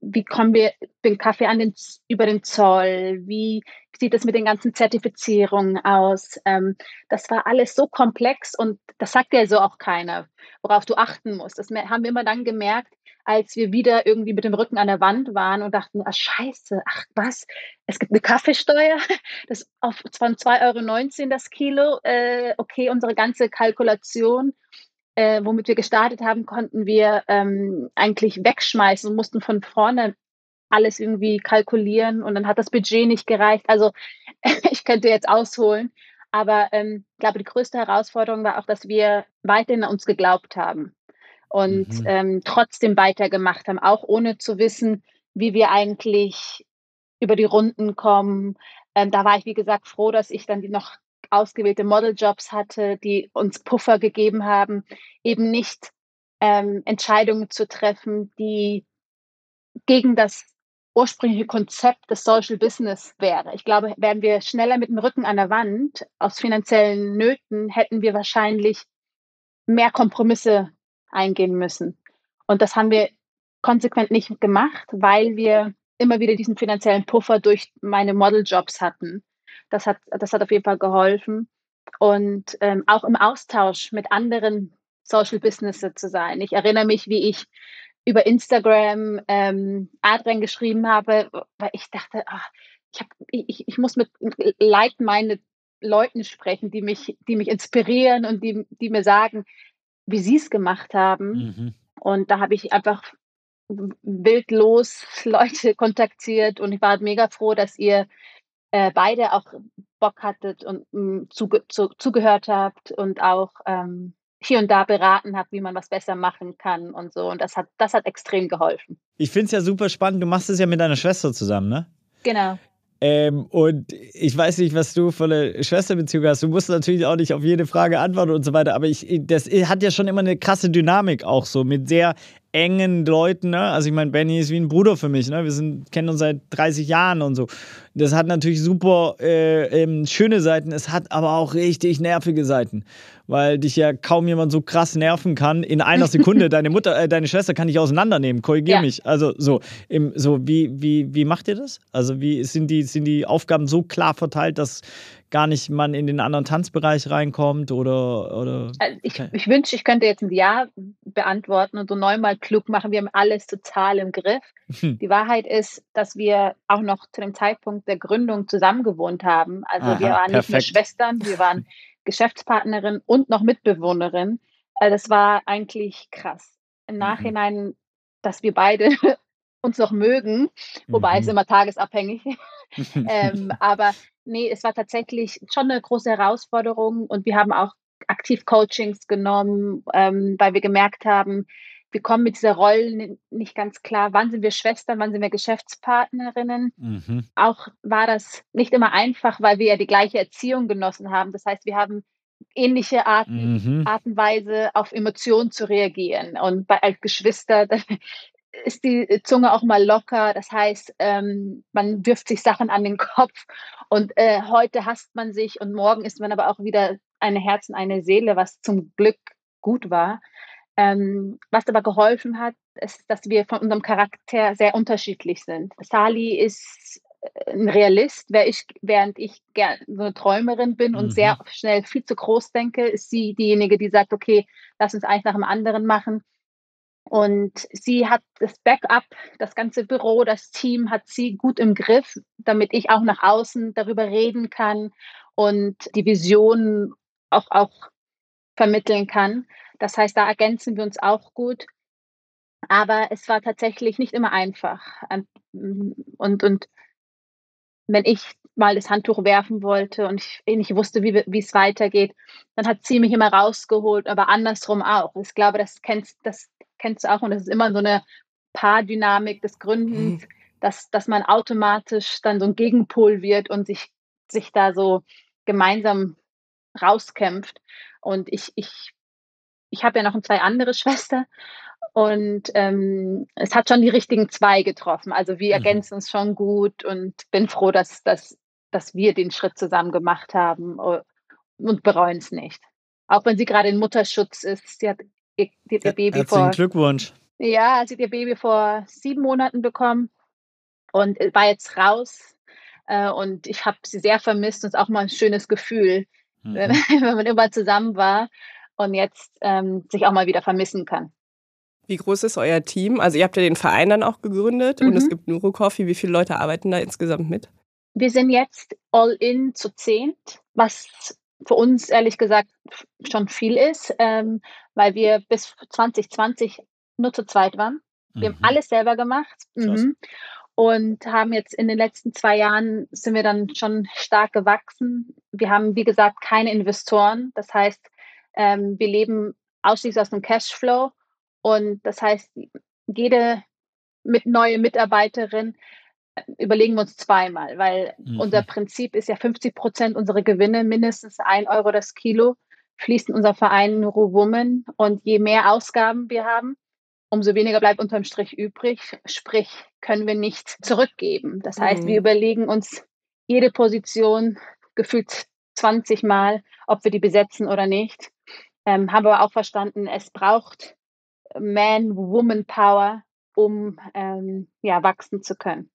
wie kommen wir den Kaffee an den, über den Zoll? Wie sieht es mit den ganzen Zertifizierungen aus? Ähm, das war alles so komplex und das sagt ja so auch keiner, worauf du achten musst. Das haben wir immer dann gemerkt, als wir wieder irgendwie mit dem Rücken an der Wand waren und dachten, ah scheiße, ach was, es gibt eine Kaffeesteuer, das auf, von 2,19 Euro das Kilo, äh, okay, unsere ganze Kalkulation äh, womit wir gestartet haben, konnten wir ähm, eigentlich wegschmeißen und mussten von vorne alles irgendwie kalkulieren und dann hat das Budget nicht gereicht. Also ich könnte jetzt ausholen, aber ähm, ich glaube, die größte Herausforderung war auch, dass wir weiterhin an uns geglaubt haben und mhm. ähm, trotzdem weitergemacht haben, auch ohne zu wissen, wie wir eigentlich über die Runden kommen. Ähm, da war ich, wie gesagt, froh, dass ich dann noch ausgewählte Modeljobs hatte, die uns Puffer gegeben haben, eben nicht ähm, Entscheidungen zu treffen, die gegen das ursprüngliche Konzept des Social Business wäre. Ich glaube, wären wir schneller mit dem Rücken an der Wand aus finanziellen Nöten, hätten wir wahrscheinlich mehr Kompromisse eingehen müssen. Und das haben wir konsequent nicht gemacht, weil wir immer wieder diesen finanziellen Puffer durch meine Modeljobs hatten. Das hat, das hat auf jeden Fall geholfen. Und ähm, auch im Austausch mit anderen Social Businesses zu sein. Ich erinnere mich, wie ich über Instagram ähm, Adrian geschrieben habe, weil ich dachte, ach, ich, hab, ich, ich muss mit like-minded Leuten sprechen, die mich, die mich inspirieren und die, die mir sagen, wie sie es gemacht haben. Mhm. Und da habe ich einfach wildlos Leute kontaktiert und ich war mega froh, dass ihr äh, beide auch Bock hattet und mh, mm, zuge zu, zugehört habt und auch ähm, hier und da beraten habt, wie man was besser machen kann und so. Und das hat, das hat extrem geholfen. Ich finde es ja super spannend. Du machst es ja mit deiner Schwester zusammen, ne? Genau. Ähm, und ich weiß nicht, was du für eine Schwesterbeziehung hast. Du musst natürlich auch nicht auf jede Frage antworten und so weiter. Aber ich, das hat ja schon immer eine krasse Dynamik auch so mit sehr engen Leuten. Ne? Also ich meine, Benny ist wie ein Bruder für mich. Ne? Wir sind, kennen uns seit 30 Jahren und so. Das hat natürlich super äh, ähm, schöne Seiten. Es hat aber auch richtig nervige Seiten, weil dich ja kaum jemand so krass nerven kann. In einer Sekunde deine Mutter, äh, deine Schwester kann dich auseinandernehmen. Korrigier ja. mich. Also so, im, so wie, wie, wie macht ihr das? Also wie sind die, sind die Aufgaben so klar verteilt, dass gar nicht man in den anderen Tanzbereich reinkommt oder. oder also ich, ich wünsche, ich könnte jetzt ein Ja beantworten und so neunmal klug machen. Wir haben alles total im Griff. Hm. Die Wahrheit ist, dass wir auch noch zu dem Zeitpunkt der Gründung zusammen gewohnt haben. Also Aha, wir waren perfekt. nicht nur Schwestern, wir waren Geschäftspartnerin und noch Mitbewohnerin. Also das war eigentlich krass. Im mhm. Nachhinein, dass wir beide uns noch mögen, wobei mhm. es immer tagesabhängig. ähm, aber nee, es war tatsächlich schon eine große Herausforderung und wir haben auch aktiv Coachings genommen, ähm, weil wir gemerkt haben, wir kommen mit dieser Rolle nicht ganz klar, wann sind wir Schwestern, wann sind wir Geschäftspartnerinnen. Mhm. Auch war das nicht immer einfach, weil wir ja die gleiche Erziehung genossen haben. Das heißt, wir haben ähnliche Arten, mhm. Artenweise auf Emotionen zu reagieren. Und bei als Geschwister ist die Zunge auch mal locker. Das heißt, ähm, man wirft sich Sachen an den Kopf und äh, heute hasst man sich und morgen ist man aber auch wieder eine Herz und eine Seele, was zum Glück gut war. Ähm, was aber geholfen hat, ist, dass wir von unserem Charakter sehr unterschiedlich sind. Sali ist äh, ein Realist, ich, während ich so eine Träumerin bin und mhm. sehr schnell viel zu groß denke, ist sie diejenige, die sagt, okay, lass uns eins nach dem anderen machen. Und sie hat das Backup, das ganze Büro, das Team hat sie gut im Griff, damit ich auch nach außen darüber reden kann und die Vision auch, auch vermitteln kann. Das heißt, da ergänzen wir uns auch gut. Aber es war tatsächlich nicht immer einfach. Und, und wenn ich mal das Handtuch werfen wollte und ich nicht wusste, wie, wie es weitergeht, dann hat sie mich immer rausgeholt, aber andersrum auch. Ich glaube, das kennst, das kennst du auch und das ist immer so eine Paardynamik des Gründens, mhm. dass, dass man automatisch dann so ein Gegenpol wird und sich, sich da so gemeinsam rauskämpft. Und ich, ich, ich habe ja noch zwei andere Schwestern Und ähm, es hat schon die richtigen zwei getroffen. Also wir mhm. ergänzen uns schon gut und bin froh, dass, dass, dass wir den Schritt zusammen gemacht haben äh, und bereuen es nicht. Auch wenn sie gerade in Mutterschutz ist. Sie hat ihr, ihr Baby Herzlichen vor. Glückwunsch. Ja, sie hat ihr Baby vor sieben Monaten bekommen und war jetzt raus. Äh, und ich habe sie sehr vermisst und es ist auch mal ein schönes Gefühl, mhm. wenn, wenn, man immer zusammen war und jetzt ähm, sich auch mal wieder vermissen kann. Wie groß ist euer Team? Also ihr habt ja den Verein dann auch gegründet mhm. und es mhm. gibt Nuro Coffee. Wie viele Leute arbeiten da insgesamt mit? Wir sind jetzt all in zu zehnt, was für uns ehrlich gesagt schon viel ist, ähm, weil wir bis 2020 nur zu zweit waren. Wir mhm. haben alles selber gemacht mhm. und haben jetzt in den letzten zwei Jahren sind wir dann schon stark gewachsen. Wir haben, wie gesagt, keine Investoren. Das heißt, ähm, wir leben ausschließlich aus dem Cashflow und das heißt, jede mit neue Mitarbeiterin äh, überlegen wir uns zweimal, weil mhm. unser Prinzip ist ja 50 Prozent unserer Gewinne, mindestens ein Euro das Kilo, fließen unser Verein Nuru Woman. Und je mehr Ausgaben wir haben, umso weniger bleibt unterm Strich übrig. Sprich, können wir nicht zurückgeben. Das heißt, mhm. wir überlegen uns jede Position gefühlt 20 Mal, ob wir die besetzen oder nicht. Ähm, haben aber auch verstanden, es braucht Man-Woman-Power, um ähm, ja, wachsen zu können.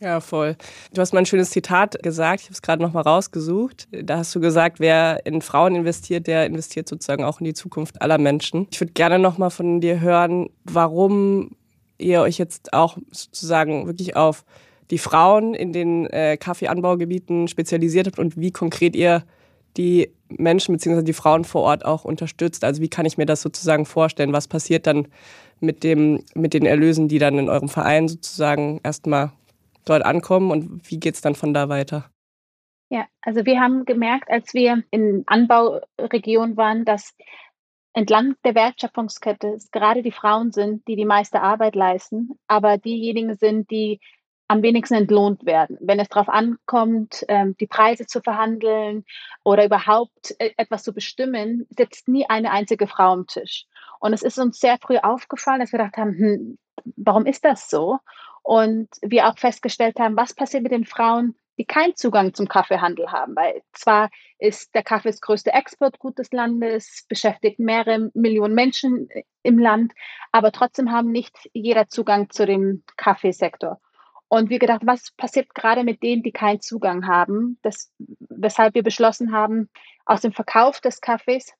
Ja, voll. Du hast mal ein schönes Zitat gesagt, ich habe es gerade noch mal rausgesucht. Da hast du gesagt, wer in Frauen investiert, der investiert sozusagen auch in die Zukunft aller Menschen. Ich würde gerne noch mal von dir hören, warum ihr euch jetzt auch sozusagen wirklich auf die Frauen in den äh, Kaffeeanbaugebieten spezialisiert habt und wie konkret ihr die Menschen bzw. die Frauen vor Ort auch unterstützt. Also wie kann ich mir das sozusagen vorstellen? Was passiert dann mit, dem, mit den Erlösen, die dann in eurem Verein sozusagen erstmal dort ankommen und wie geht es dann von da weiter? Ja, also wir haben gemerkt, als wir in Anbauregionen waren, dass entlang der Wertschöpfungskette es gerade die Frauen sind, die die meiste Arbeit leisten, aber diejenigen sind, die am wenigsten entlohnt werden. Wenn es darauf ankommt, ähm, die Preise zu verhandeln oder überhaupt äh, etwas zu bestimmen, sitzt nie eine einzige Frau am Tisch. Und es ist uns sehr früh aufgefallen, dass wir gedacht haben, hm, warum ist das so? Und wir auch festgestellt haben, was passiert mit den Frauen, die keinen Zugang zum Kaffeehandel haben. Weil zwar ist der Kaffee das größte Exportgut des Landes, beschäftigt mehrere Millionen Menschen im Land, aber trotzdem haben nicht jeder Zugang zu dem Kaffeesektor. Und wir gedacht, was passiert gerade mit denen, die keinen Zugang haben? Das, weshalb wir beschlossen haben, aus dem Verkauf des Kaffees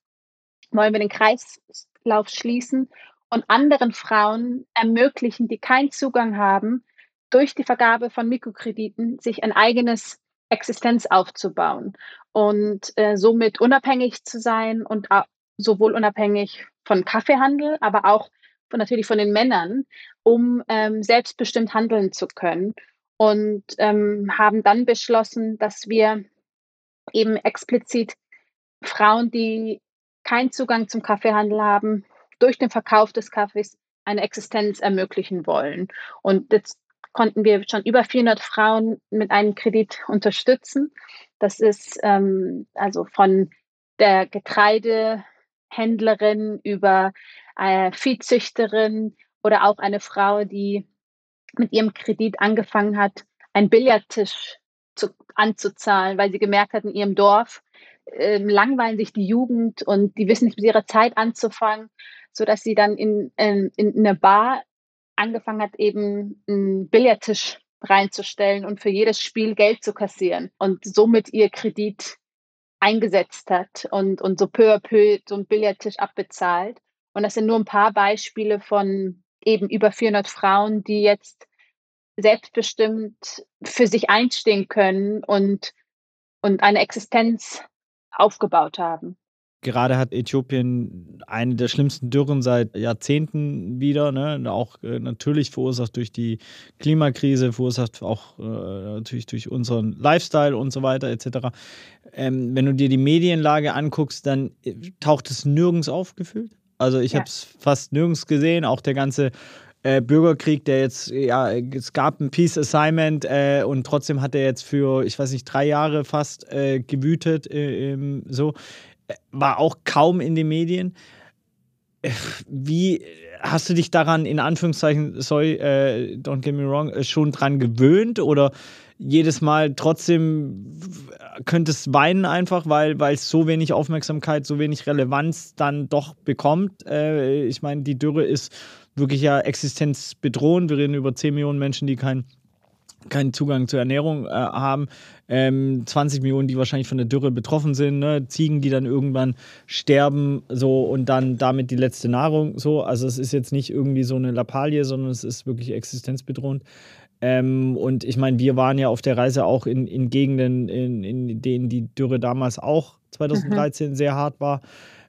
wollen wir den Kreislauf schließen und anderen Frauen ermöglichen, die keinen Zugang haben, durch die Vergabe von Mikrokrediten sich ein eigenes Existenz aufzubauen und äh, somit unabhängig zu sein und sowohl unabhängig von Kaffeehandel, aber auch von, natürlich von den Männern, um ähm, selbstbestimmt handeln zu können. Und ähm, haben dann beschlossen, dass wir eben explizit Frauen, die keinen Zugang zum Kaffeehandel haben, durch den Verkauf des Kaffees eine Existenz ermöglichen wollen. Und jetzt konnten wir schon über 400 Frauen mit einem Kredit unterstützen. Das ist ähm, also von der Getreidehändlerin über eine Viehzüchterin oder auch eine Frau, die mit ihrem Kredit angefangen hat, einen Billardtisch zu, anzuzahlen, weil sie gemerkt hat, in ihrem Dorf äh, langweilen sich die Jugend und die wissen nicht mit ihrer Zeit anzufangen so dass sie dann in, in, in eine Bar angefangen hat, eben einen Billardtisch reinzustellen und für jedes Spiel Geld zu kassieren und somit ihr Kredit eingesetzt hat und, und so peu à peu so einen Billardtisch abbezahlt. Und das sind nur ein paar Beispiele von eben über 400 Frauen, die jetzt selbstbestimmt für sich einstehen können und, und eine Existenz aufgebaut haben. Gerade hat Äthiopien eine der schlimmsten Dürren seit Jahrzehnten wieder, ne? auch äh, natürlich verursacht durch die Klimakrise, verursacht auch äh, natürlich durch unseren Lifestyle und so weiter etc. Ähm, wenn du dir die Medienlage anguckst, dann äh, taucht es nirgends auf gefühlt. Also ich ja. habe es fast nirgends gesehen, auch der ganze äh, Bürgerkrieg, der jetzt, ja, es gab ein Peace Assignment äh, und trotzdem hat er jetzt für, ich weiß nicht, drei Jahre fast äh, gewütet, äh, so war auch kaum in den Medien. wie hast du dich daran in Anführungszeichen, sorry, äh, don't get me wrong, äh, schon dran gewöhnt oder jedes Mal trotzdem könntest weinen einfach, weil es so wenig Aufmerksamkeit, so wenig Relevanz dann doch bekommt. Äh, ich meine, die Dürre ist wirklich ja existenzbedrohend. Wir reden über 10 Millionen Menschen, die kein keinen Zugang zur Ernährung äh, haben, ähm, 20 Millionen, die wahrscheinlich von der Dürre betroffen sind, ne? Ziegen, die dann irgendwann sterben, so und dann damit die letzte Nahrung, so. Also es ist jetzt nicht irgendwie so eine Lappalie, sondern es ist wirklich existenzbedrohend. Ähm, und ich meine, wir waren ja auf der Reise auch in, in Gegenden, in, in denen die Dürre damals auch 2013 mhm. sehr hart war.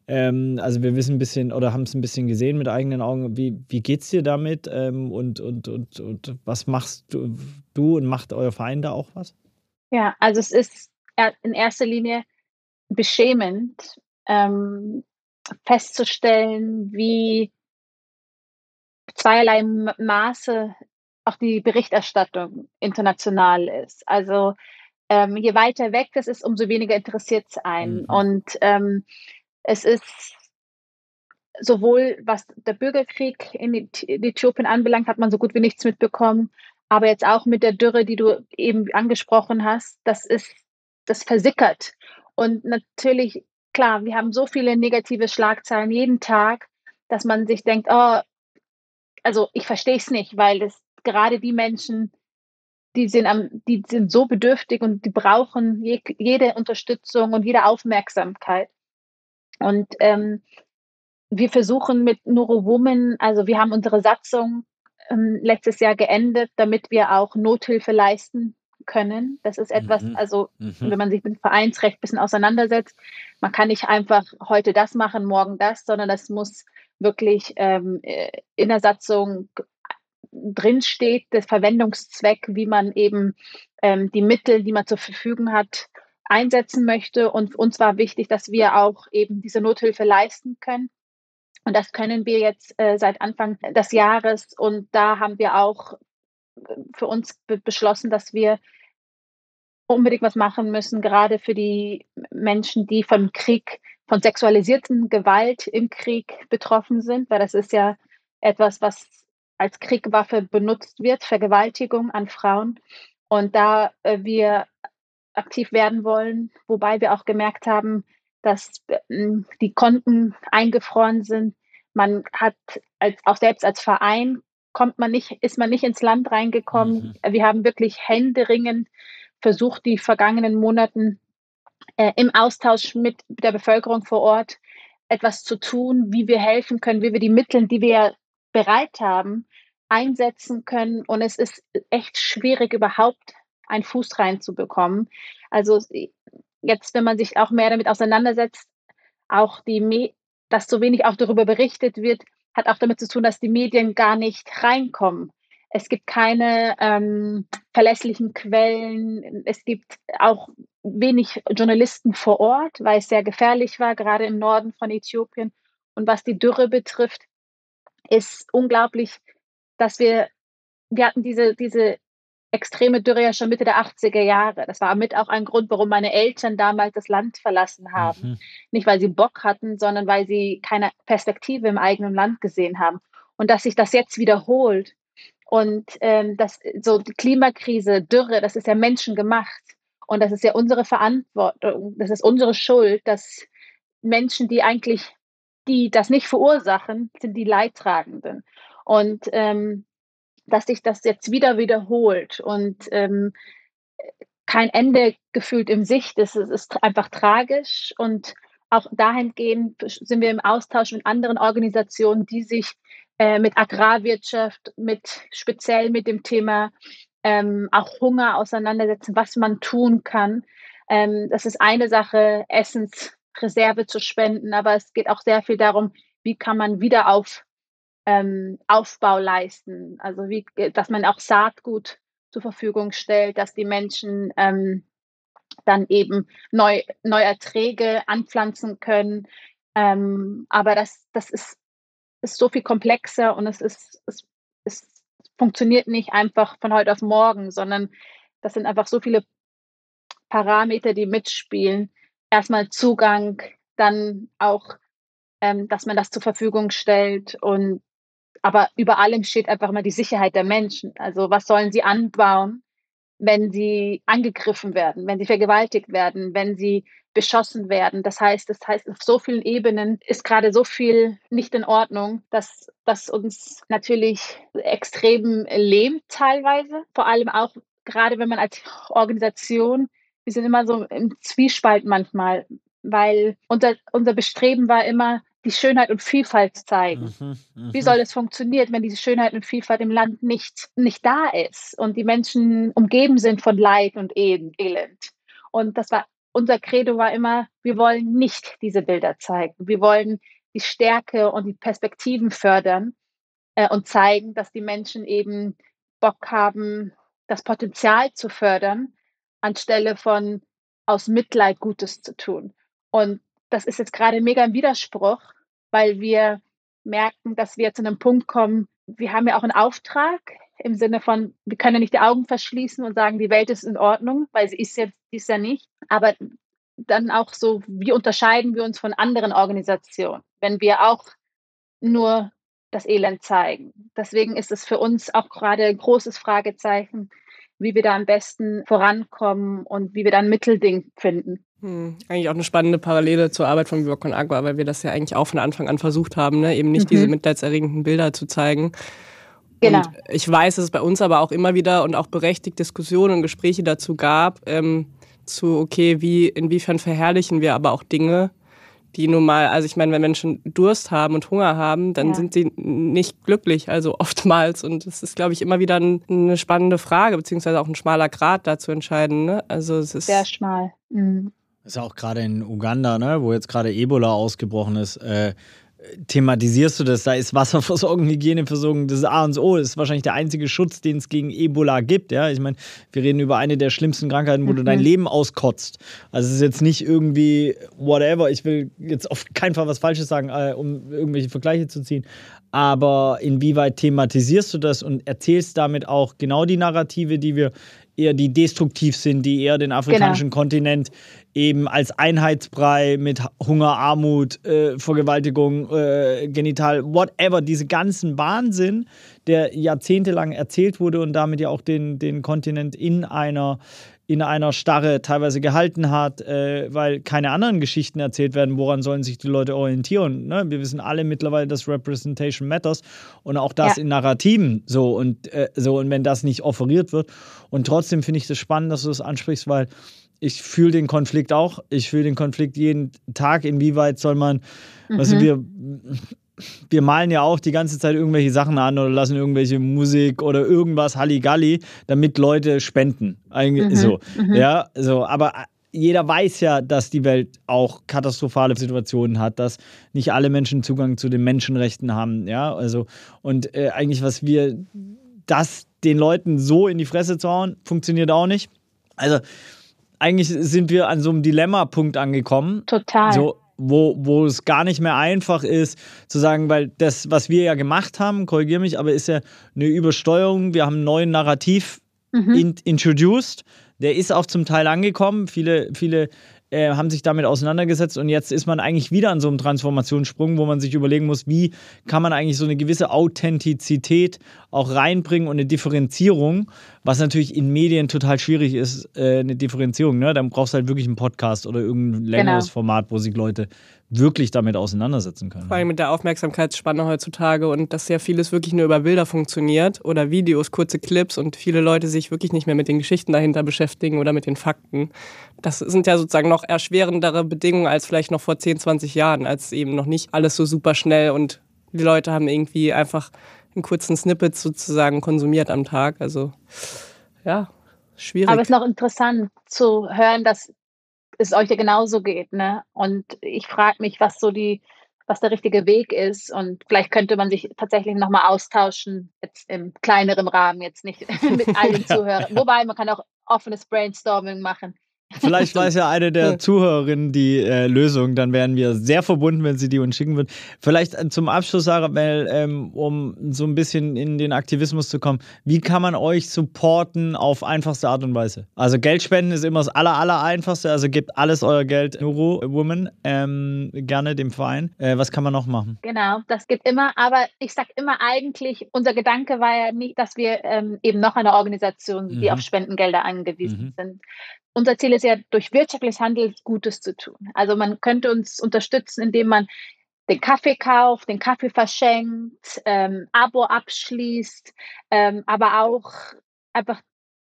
Ähm, also wir wissen ein bisschen oder haben es ein bisschen gesehen mit eigenen Augen. Wie, wie es dir damit ähm, und, und, und, und was machst du, du und macht euer Verein da auch was? Ja, also es ist in erster Linie beschämend ähm, festzustellen, wie zweierlei Maße auch die Berichterstattung international ist. Also ähm, je weiter weg das ist, umso weniger interessiert es einen. Mhm. Und ähm, es ist sowohl, was der Bürgerkrieg in Äthiopien anbelangt, hat man so gut wie nichts mitbekommen, aber jetzt auch mit der Dürre, die du eben angesprochen hast, das ist, das versickert. Und natürlich, klar, wir haben so viele negative Schlagzeilen jeden Tag, dass man sich denkt, oh, also ich verstehe es nicht, weil es gerade die Menschen, die sind, am, die sind so bedürftig und die brauchen je, jede Unterstützung und jede Aufmerksamkeit. Und ähm, wir versuchen mit Neurowoman, also wir haben unsere Satzung ähm, letztes Jahr geendet, damit wir auch Nothilfe leisten können. Das ist etwas, mhm. also mhm. wenn man sich mit Vereinsrecht ein bisschen auseinandersetzt, man kann nicht einfach heute das machen, morgen das, sondern das muss wirklich ähm, äh, in der Satzung drin steht, der Verwendungszweck, wie man eben ähm, die Mittel, die man zur Verfügung hat, einsetzen möchte. Und uns war wichtig, dass wir auch eben diese Nothilfe leisten können. Und das können wir jetzt äh, seit Anfang des Jahres. Und da haben wir auch äh, für uns be beschlossen, dass wir unbedingt was machen müssen, gerade für die Menschen, die vom Krieg, von sexualisierten Gewalt im Krieg betroffen sind, weil das ist ja etwas, was als Kriegwaffe benutzt wird, Vergewaltigung an Frauen. Und da äh, wir aktiv werden wollen, wobei wir auch gemerkt haben, dass äh, die Konten eingefroren sind. Man hat als, auch selbst als Verein kommt man nicht, ist man nicht ins Land reingekommen. Mhm. Wir haben wirklich händeringend versucht, die vergangenen Monaten äh, im Austausch mit der Bevölkerung vor Ort etwas zu tun, wie wir helfen können, wie wir die Mittel, die wir bereit haben, einsetzen können. Und es ist echt schwierig, überhaupt einen Fuß reinzubekommen. Also jetzt, wenn man sich auch mehr damit auseinandersetzt, auch die, dass so wenig auch darüber berichtet wird, hat auch damit zu tun, dass die Medien gar nicht reinkommen. Es gibt keine ähm, verlässlichen Quellen. Es gibt auch wenig Journalisten vor Ort, weil es sehr gefährlich war, gerade im Norden von Äthiopien. Und was die Dürre betrifft, ist unglaublich, dass wir, wir hatten diese, diese extreme Dürre ja schon Mitte der 80er Jahre. Das war mit auch ein Grund, warum meine Eltern damals das Land verlassen haben. Mhm. Nicht, weil sie Bock hatten, sondern weil sie keine Perspektive im eigenen Land gesehen haben. Und dass sich das jetzt wiederholt und ähm, das, so die Klimakrise, Dürre, das ist ja menschengemacht. Und das ist ja unsere Verantwortung, das ist unsere Schuld, dass Menschen, die eigentlich, die das nicht verursachen, sind die Leidtragenden. Und ähm, dass sich das jetzt wieder wiederholt und ähm, kein Ende gefühlt im Sicht ist. Es ist einfach tragisch und auch dahingehend sind wir im Austausch mit anderen Organisationen, die sich äh, mit Agrarwirtschaft, mit speziell mit dem Thema ähm, auch Hunger auseinandersetzen, was man tun kann. Ähm, das ist eine Sache, Essensreserve zu spenden, aber es geht auch sehr viel darum, wie kann man wieder auf ähm, Aufbau leisten. Also wie, dass man auch Saatgut zur Verfügung stellt, dass die Menschen ähm, dann eben neu, neue Erträge anpflanzen können. Ähm, aber das, das ist, ist so viel komplexer und es ist, es, es funktioniert nicht einfach von heute auf morgen, sondern das sind einfach so viele Parameter, die mitspielen. Erstmal Zugang, dann auch ähm, dass man das zur Verfügung stellt und aber über allem steht einfach mal die Sicherheit der Menschen. Also was sollen sie anbauen, wenn sie angegriffen werden, wenn sie vergewaltigt werden, wenn sie beschossen werden. Das heißt, das heißt, auf so vielen Ebenen ist gerade so viel nicht in Ordnung, dass das uns natürlich extrem lähmt teilweise. Vor allem auch gerade wenn man als Organisation, wir sind immer so im Zwiespalt manchmal, weil unser, unser Bestreben war immer, die Schönheit und Vielfalt zeigen. Mhm, mh. Wie soll es funktionieren, wenn diese Schönheit und Vielfalt im Land nicht, nicht da ist und die Menschen umgeben sind von Leid und Elend? Und das war unser Credo war immer, wir wollen nicht diese Bilder zeigen. Wir wollen die Stärke und die Perspektiven fördern äh, und zeigen, dass die Menschen eben Bock haben, das Potenzial zu fördern, anstelle von aus Mitleid Gutes zu tun. Und das ist jetzt gerade mega im Widerspruch, weil wir merken, dass wir zu einem Punkt kommen, wir haben ja auch einen Auftrag im Sinne von, wir können ja nicht die Augen verschließen und sagen, die Welt ist in Ordnung, weil sie ist jetzt ist ja nicht. Aber dann auch so, wie unterscheiden wir uns von anderen Organisationen, wenn wir auch nur das Elend zeigen. Deswegen ist es für uns auch gerade ein großes Fragezeichen, wie wir da am besten vorankommen und wie wir da ein Mittelding finden. Hm, eigentlich auch eine spannende Parallele zur Arbeit von Viva Con Agua, weil wir das ja eigentlich auch von Anfang an versucht haben, ne? eben nicht mhm. diese mitleidserregenden Bilder zu zeigen. Genau. Und ich weiß, dass es bei uns aber auch immer wieder und auch berechtigt Diskussionen und Gespräche dazu gab, ähm, zu, okay, wie, inwiefern verherrlichen wir aber auch Dinge, die nun mal, also ich meine, wenn Menschen Durst haben und Hunger haben, dann ja. sind sie nicht glücklich, also oftmals. Und es ist, glaube ich, immer wieder ein, eine spannende Frage, beziehungsweise auch ein schmaler Grad da zu entscheiden. Ne? Also es ist sehr schmal. Mhm. Das ist ja auch gerade in Uganda, ne, wo jetzt gerade Ebola ausgebrochen ist. Äh, thematisierst du das? Da ist Wasserversorgung, Hygieneversorgung das A und O. Das ist wahrscheinlich der einzige Schutz, den es gegen Ebola gibt. Ja, ich meine, wir reden über eine der schlimmsten Krankheiten, wo mhm. du dein mhm. Leben auskotzt. Also es ist jetzt nicht irgendwie whatever. Ich will jetzt auf keinen Fall was Falsches sagen, äh, um irgendwelche Vergleiche zu ziehen. Aber inwieweit thematisierst du das und erzählst damit auch genau die Narrative, die wir eher die destruktiv sind, die eher den afrikanischen genau. Kontinent eben als Einheitsbrei mit Hunger, Armut, äh, Vergewaltigung, äh, Genital, whatever, diese ganzen Wahnsinn, der jahrzehntelang erzählt wurde und damit ja auch den, den Kontinent in einer in einer Starre teilweise gehalten hat, äh, weil keine anderen Geschichten erzählt werden, woran sollen sich die Leute orientieren. Ne? Wir wissen alle mittlerweile, dass Representation matters und auch das ja. in Narrativen so und äh, so und wenn das nicht offeriert wird. Und trotzdem finde ich das spannend, dass du das ansprichst, weil ich fühle den Konflikt auch. Ich fühle den Konflikt jeden Tag. Inwieweit soll man, mhm. also wir wir malen ja auch die ganze Zeit irgendwelche Sachen an oder lassen irgendwelche Musik oder irgendwas Halligalli, damit Leute spenden. Eigentlich mhm, so. Mhm. Ja, so, aber jeder weiß ja, dass die Welt auch katastrophale Situationen hat, dass nicht alle Menschen Zugang zu den Menschenrechten haben, ja, also und äh, eigentlich was wir das den Leuten so in die Fresse zu hauen, funktioniert auch nicht. Also eigentlich sind wir an so einem Dilemma-Punkt angekommen. Total. So, wo, wo es gar nicht mehr einfach ist zu sagen, weil das, was wir ja gemacht haben, korrigiere mich, aber ist ja eine Übersteuerung. Wir haben einen neuen Narrativ mhm. in, introduced. Der ist auch zum Teil angekommen. Viele, viele äh, haben sich damit auseinandergesetzt und jetzt ist man eigentlich wieder an so einem Transformationssprung, wo man sich überlegen muss, wie kann man eigentlich so eine gewisse Authentizität auch reinbringen und eine Differenzierung, was natürlich in Medien total schwierig ist, äh, eine Differenzierung. Ne? Dann brauchst du halt wirklich einen Podcast oder irgendein längeres genau. Format, wo sich Leute wirklich damit auseinandersetzen können. Vor allem mit der Aufmerksamkeitsspanne heutzutage und dass ja vieles wirklich nur über Bilder funktioniert oder Videos, kurze Clips und viele Leute sich wirklich nicht mehr mit den Geschichten dahinter beschäftigen oder mit den Fakten. Das sind ja sozusagen noch erschwerendere Bedingungen als vielleicht noch vor 10, 20 Jahren, als eben noch nicht alles so super schnell und die Leute haben irgendwie einfach einen kurzen Snippet sozusagen konsumiert am Tag. Also ja, schwierig. Aber es ist noch interessant zu hören, dass es euch ja genauso geht, ne? Und ich frage mich, was so die, was der richtige Weg ist. Und vielleicht könnte man sich tatsächlich nochmal austauschen, jetzt im kleineren Rahmen, jetzt nicht mit allen Zuhörern. Wobei man kann auch offenes Brainstorming machen. Vielleicht weiß ja eine der Zuhörerinnen die äh, Lösung, dann wären wir sehr verbunden, wenn sie die uns schicken wird. Vielleicht äh, zum Abschluss, Sarah Mel, ähm, um so ein bisschen in den Aktivismus zu kommen. Wie kann man euch supporten auf einfachste Art und Weise? Also Geld spenden ist immer das aller, aller einfachste. Also gebt alles euer Geld Neuro Woman ähm, gerne dem Verein. Äh, was kann man noch machen? Genau, das geht immer. Aber ich sage immer eigentlich, unser Gedanke war ja nicht, dass wir ähm, eben noch eine Organisation, die mhm. auf Spendengelder angewiesen mhm. sind, unser Ziel ist ja, durch wirtschaftliches Handel Gutes zu tun. Also man könnte uns unterstützen, indem man den Kaffee kauft, den Kaffee verschenkt, ähm, Abo abschließt, ähm, aber auch einfach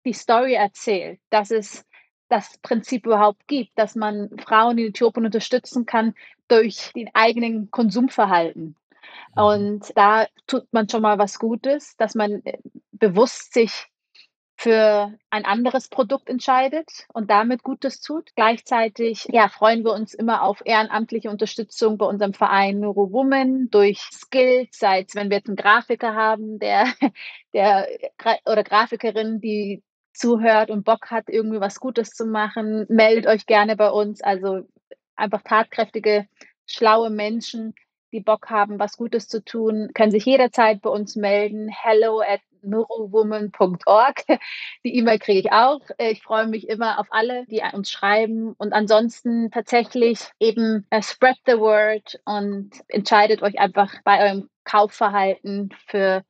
die Story erzählt, dass es das Prinzip überhaupt gibt, dass man Frauen in Äthiopien unterstützen kann durch den eigenen Konsumverhalten. Mhm. Und da tut man schon mal was Gutes, dass man äh, bewusst sich für ein anderes Produkt entscheidet und damit Gutes tut. Gleichzeitig ja, freuen wir uns immer auf ehrenamtliche Unterstützung bei unserem Verein Neurowoman durch Skills, sei es, wenn wir jetzt einen Grafiker haben, der, der oder Grafikerin, die zuhört und Bock hat, irgendwie was Gutes zu machen, meldet euch gerne bei uns. Also einfach tatkräftige, schlaue Menschen, die Bock haben, was Gutes zu tun, können sich jederzeit bei uns melden. Hello at neurowoman.org. Die E-Mail kriege ich auch. Ich freue mich immer auf alle, die uns schreiben. Und ansonsten tatsächlich eben uh, spread the word und entscheidet euch einfach bei eurem Kaufverhalten für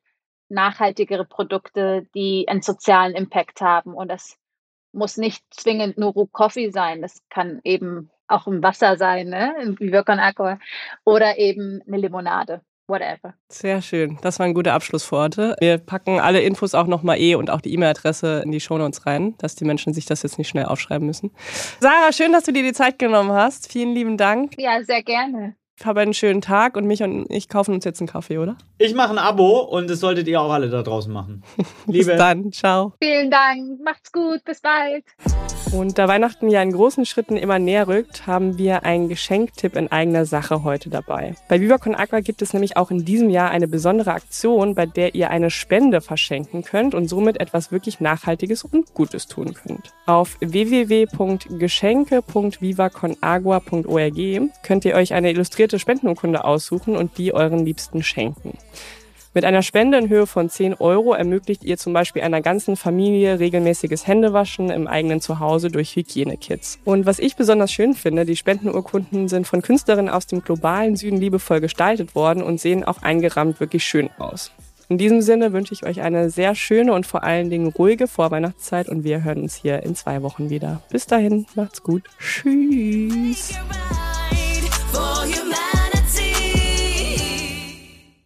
nachhaltigere Produkte, die einen sozialen Impact haben. Und das muss nicht zwingend nur Coffee sein. Das kann eben auch ein Wasser sein, ne? wie Wirkon Aqua, oder eben eine Limonade. Whatever. Sehr schön. Das waren gute Abschlussworte. Wir packen alle Infos auch nochmal eh und auch die E-Mail-Adresse in die Shownotes rein, dass die Menschen sich das jetzt nicht schnell aufschreiben müssen. Sarah, schön, dass du dir die Zeit genommen hast. Vielen lieben Dank. Ja, sehr gerne habe einen schönen Tag und mich und ich kaufen uns jetzt einen Kaffee, oder? Ich mache ein Abo und das solltet ihr auch alle da draußen machen. Liebe. bis dann, ciao. Vielen Dank, macht's gut, bis bald. Und da Weihnachten ja in großen Schritten immer näher rückt, haben wir einen Geschenktipp in eigener Sache heute dabei. Bei Viva Con Aqua gibt es nämlich auch in diesem Jahr eine besondere Aktion, bei der ihr eine Spende verschenken könnt und somit etwas wirklich Nachhaltiges und Gutes tun könnt. Auf www.geschenke.vivaconagua.org könnt ihr euch eine illustrierte illustrierte Spendenurkunde aussuchen und die euren Liebsten schenken. Mit einer Spende in Höhe von 10 Euro ermöglicht ihr zum Beispiel einer ganzen Familie regelmäßiges Händewaschen im eigenen Zuhause durch Hygienekits. Und was ich besonders schön finde, die Spendenurkunden sind von Künstlerinnen aus dem globalen Süden liebevoll gestaltet worden und sehen auch eingerahmt wirklich schön aus. In diesem Sinne wünsche ich euch eine sehr schöne und vor allen Dingen ruhige Vorweihnachtszeit und wir hören uns hier in zwei Wochen wieder. Bis dahin, macht's gut. Tschüss.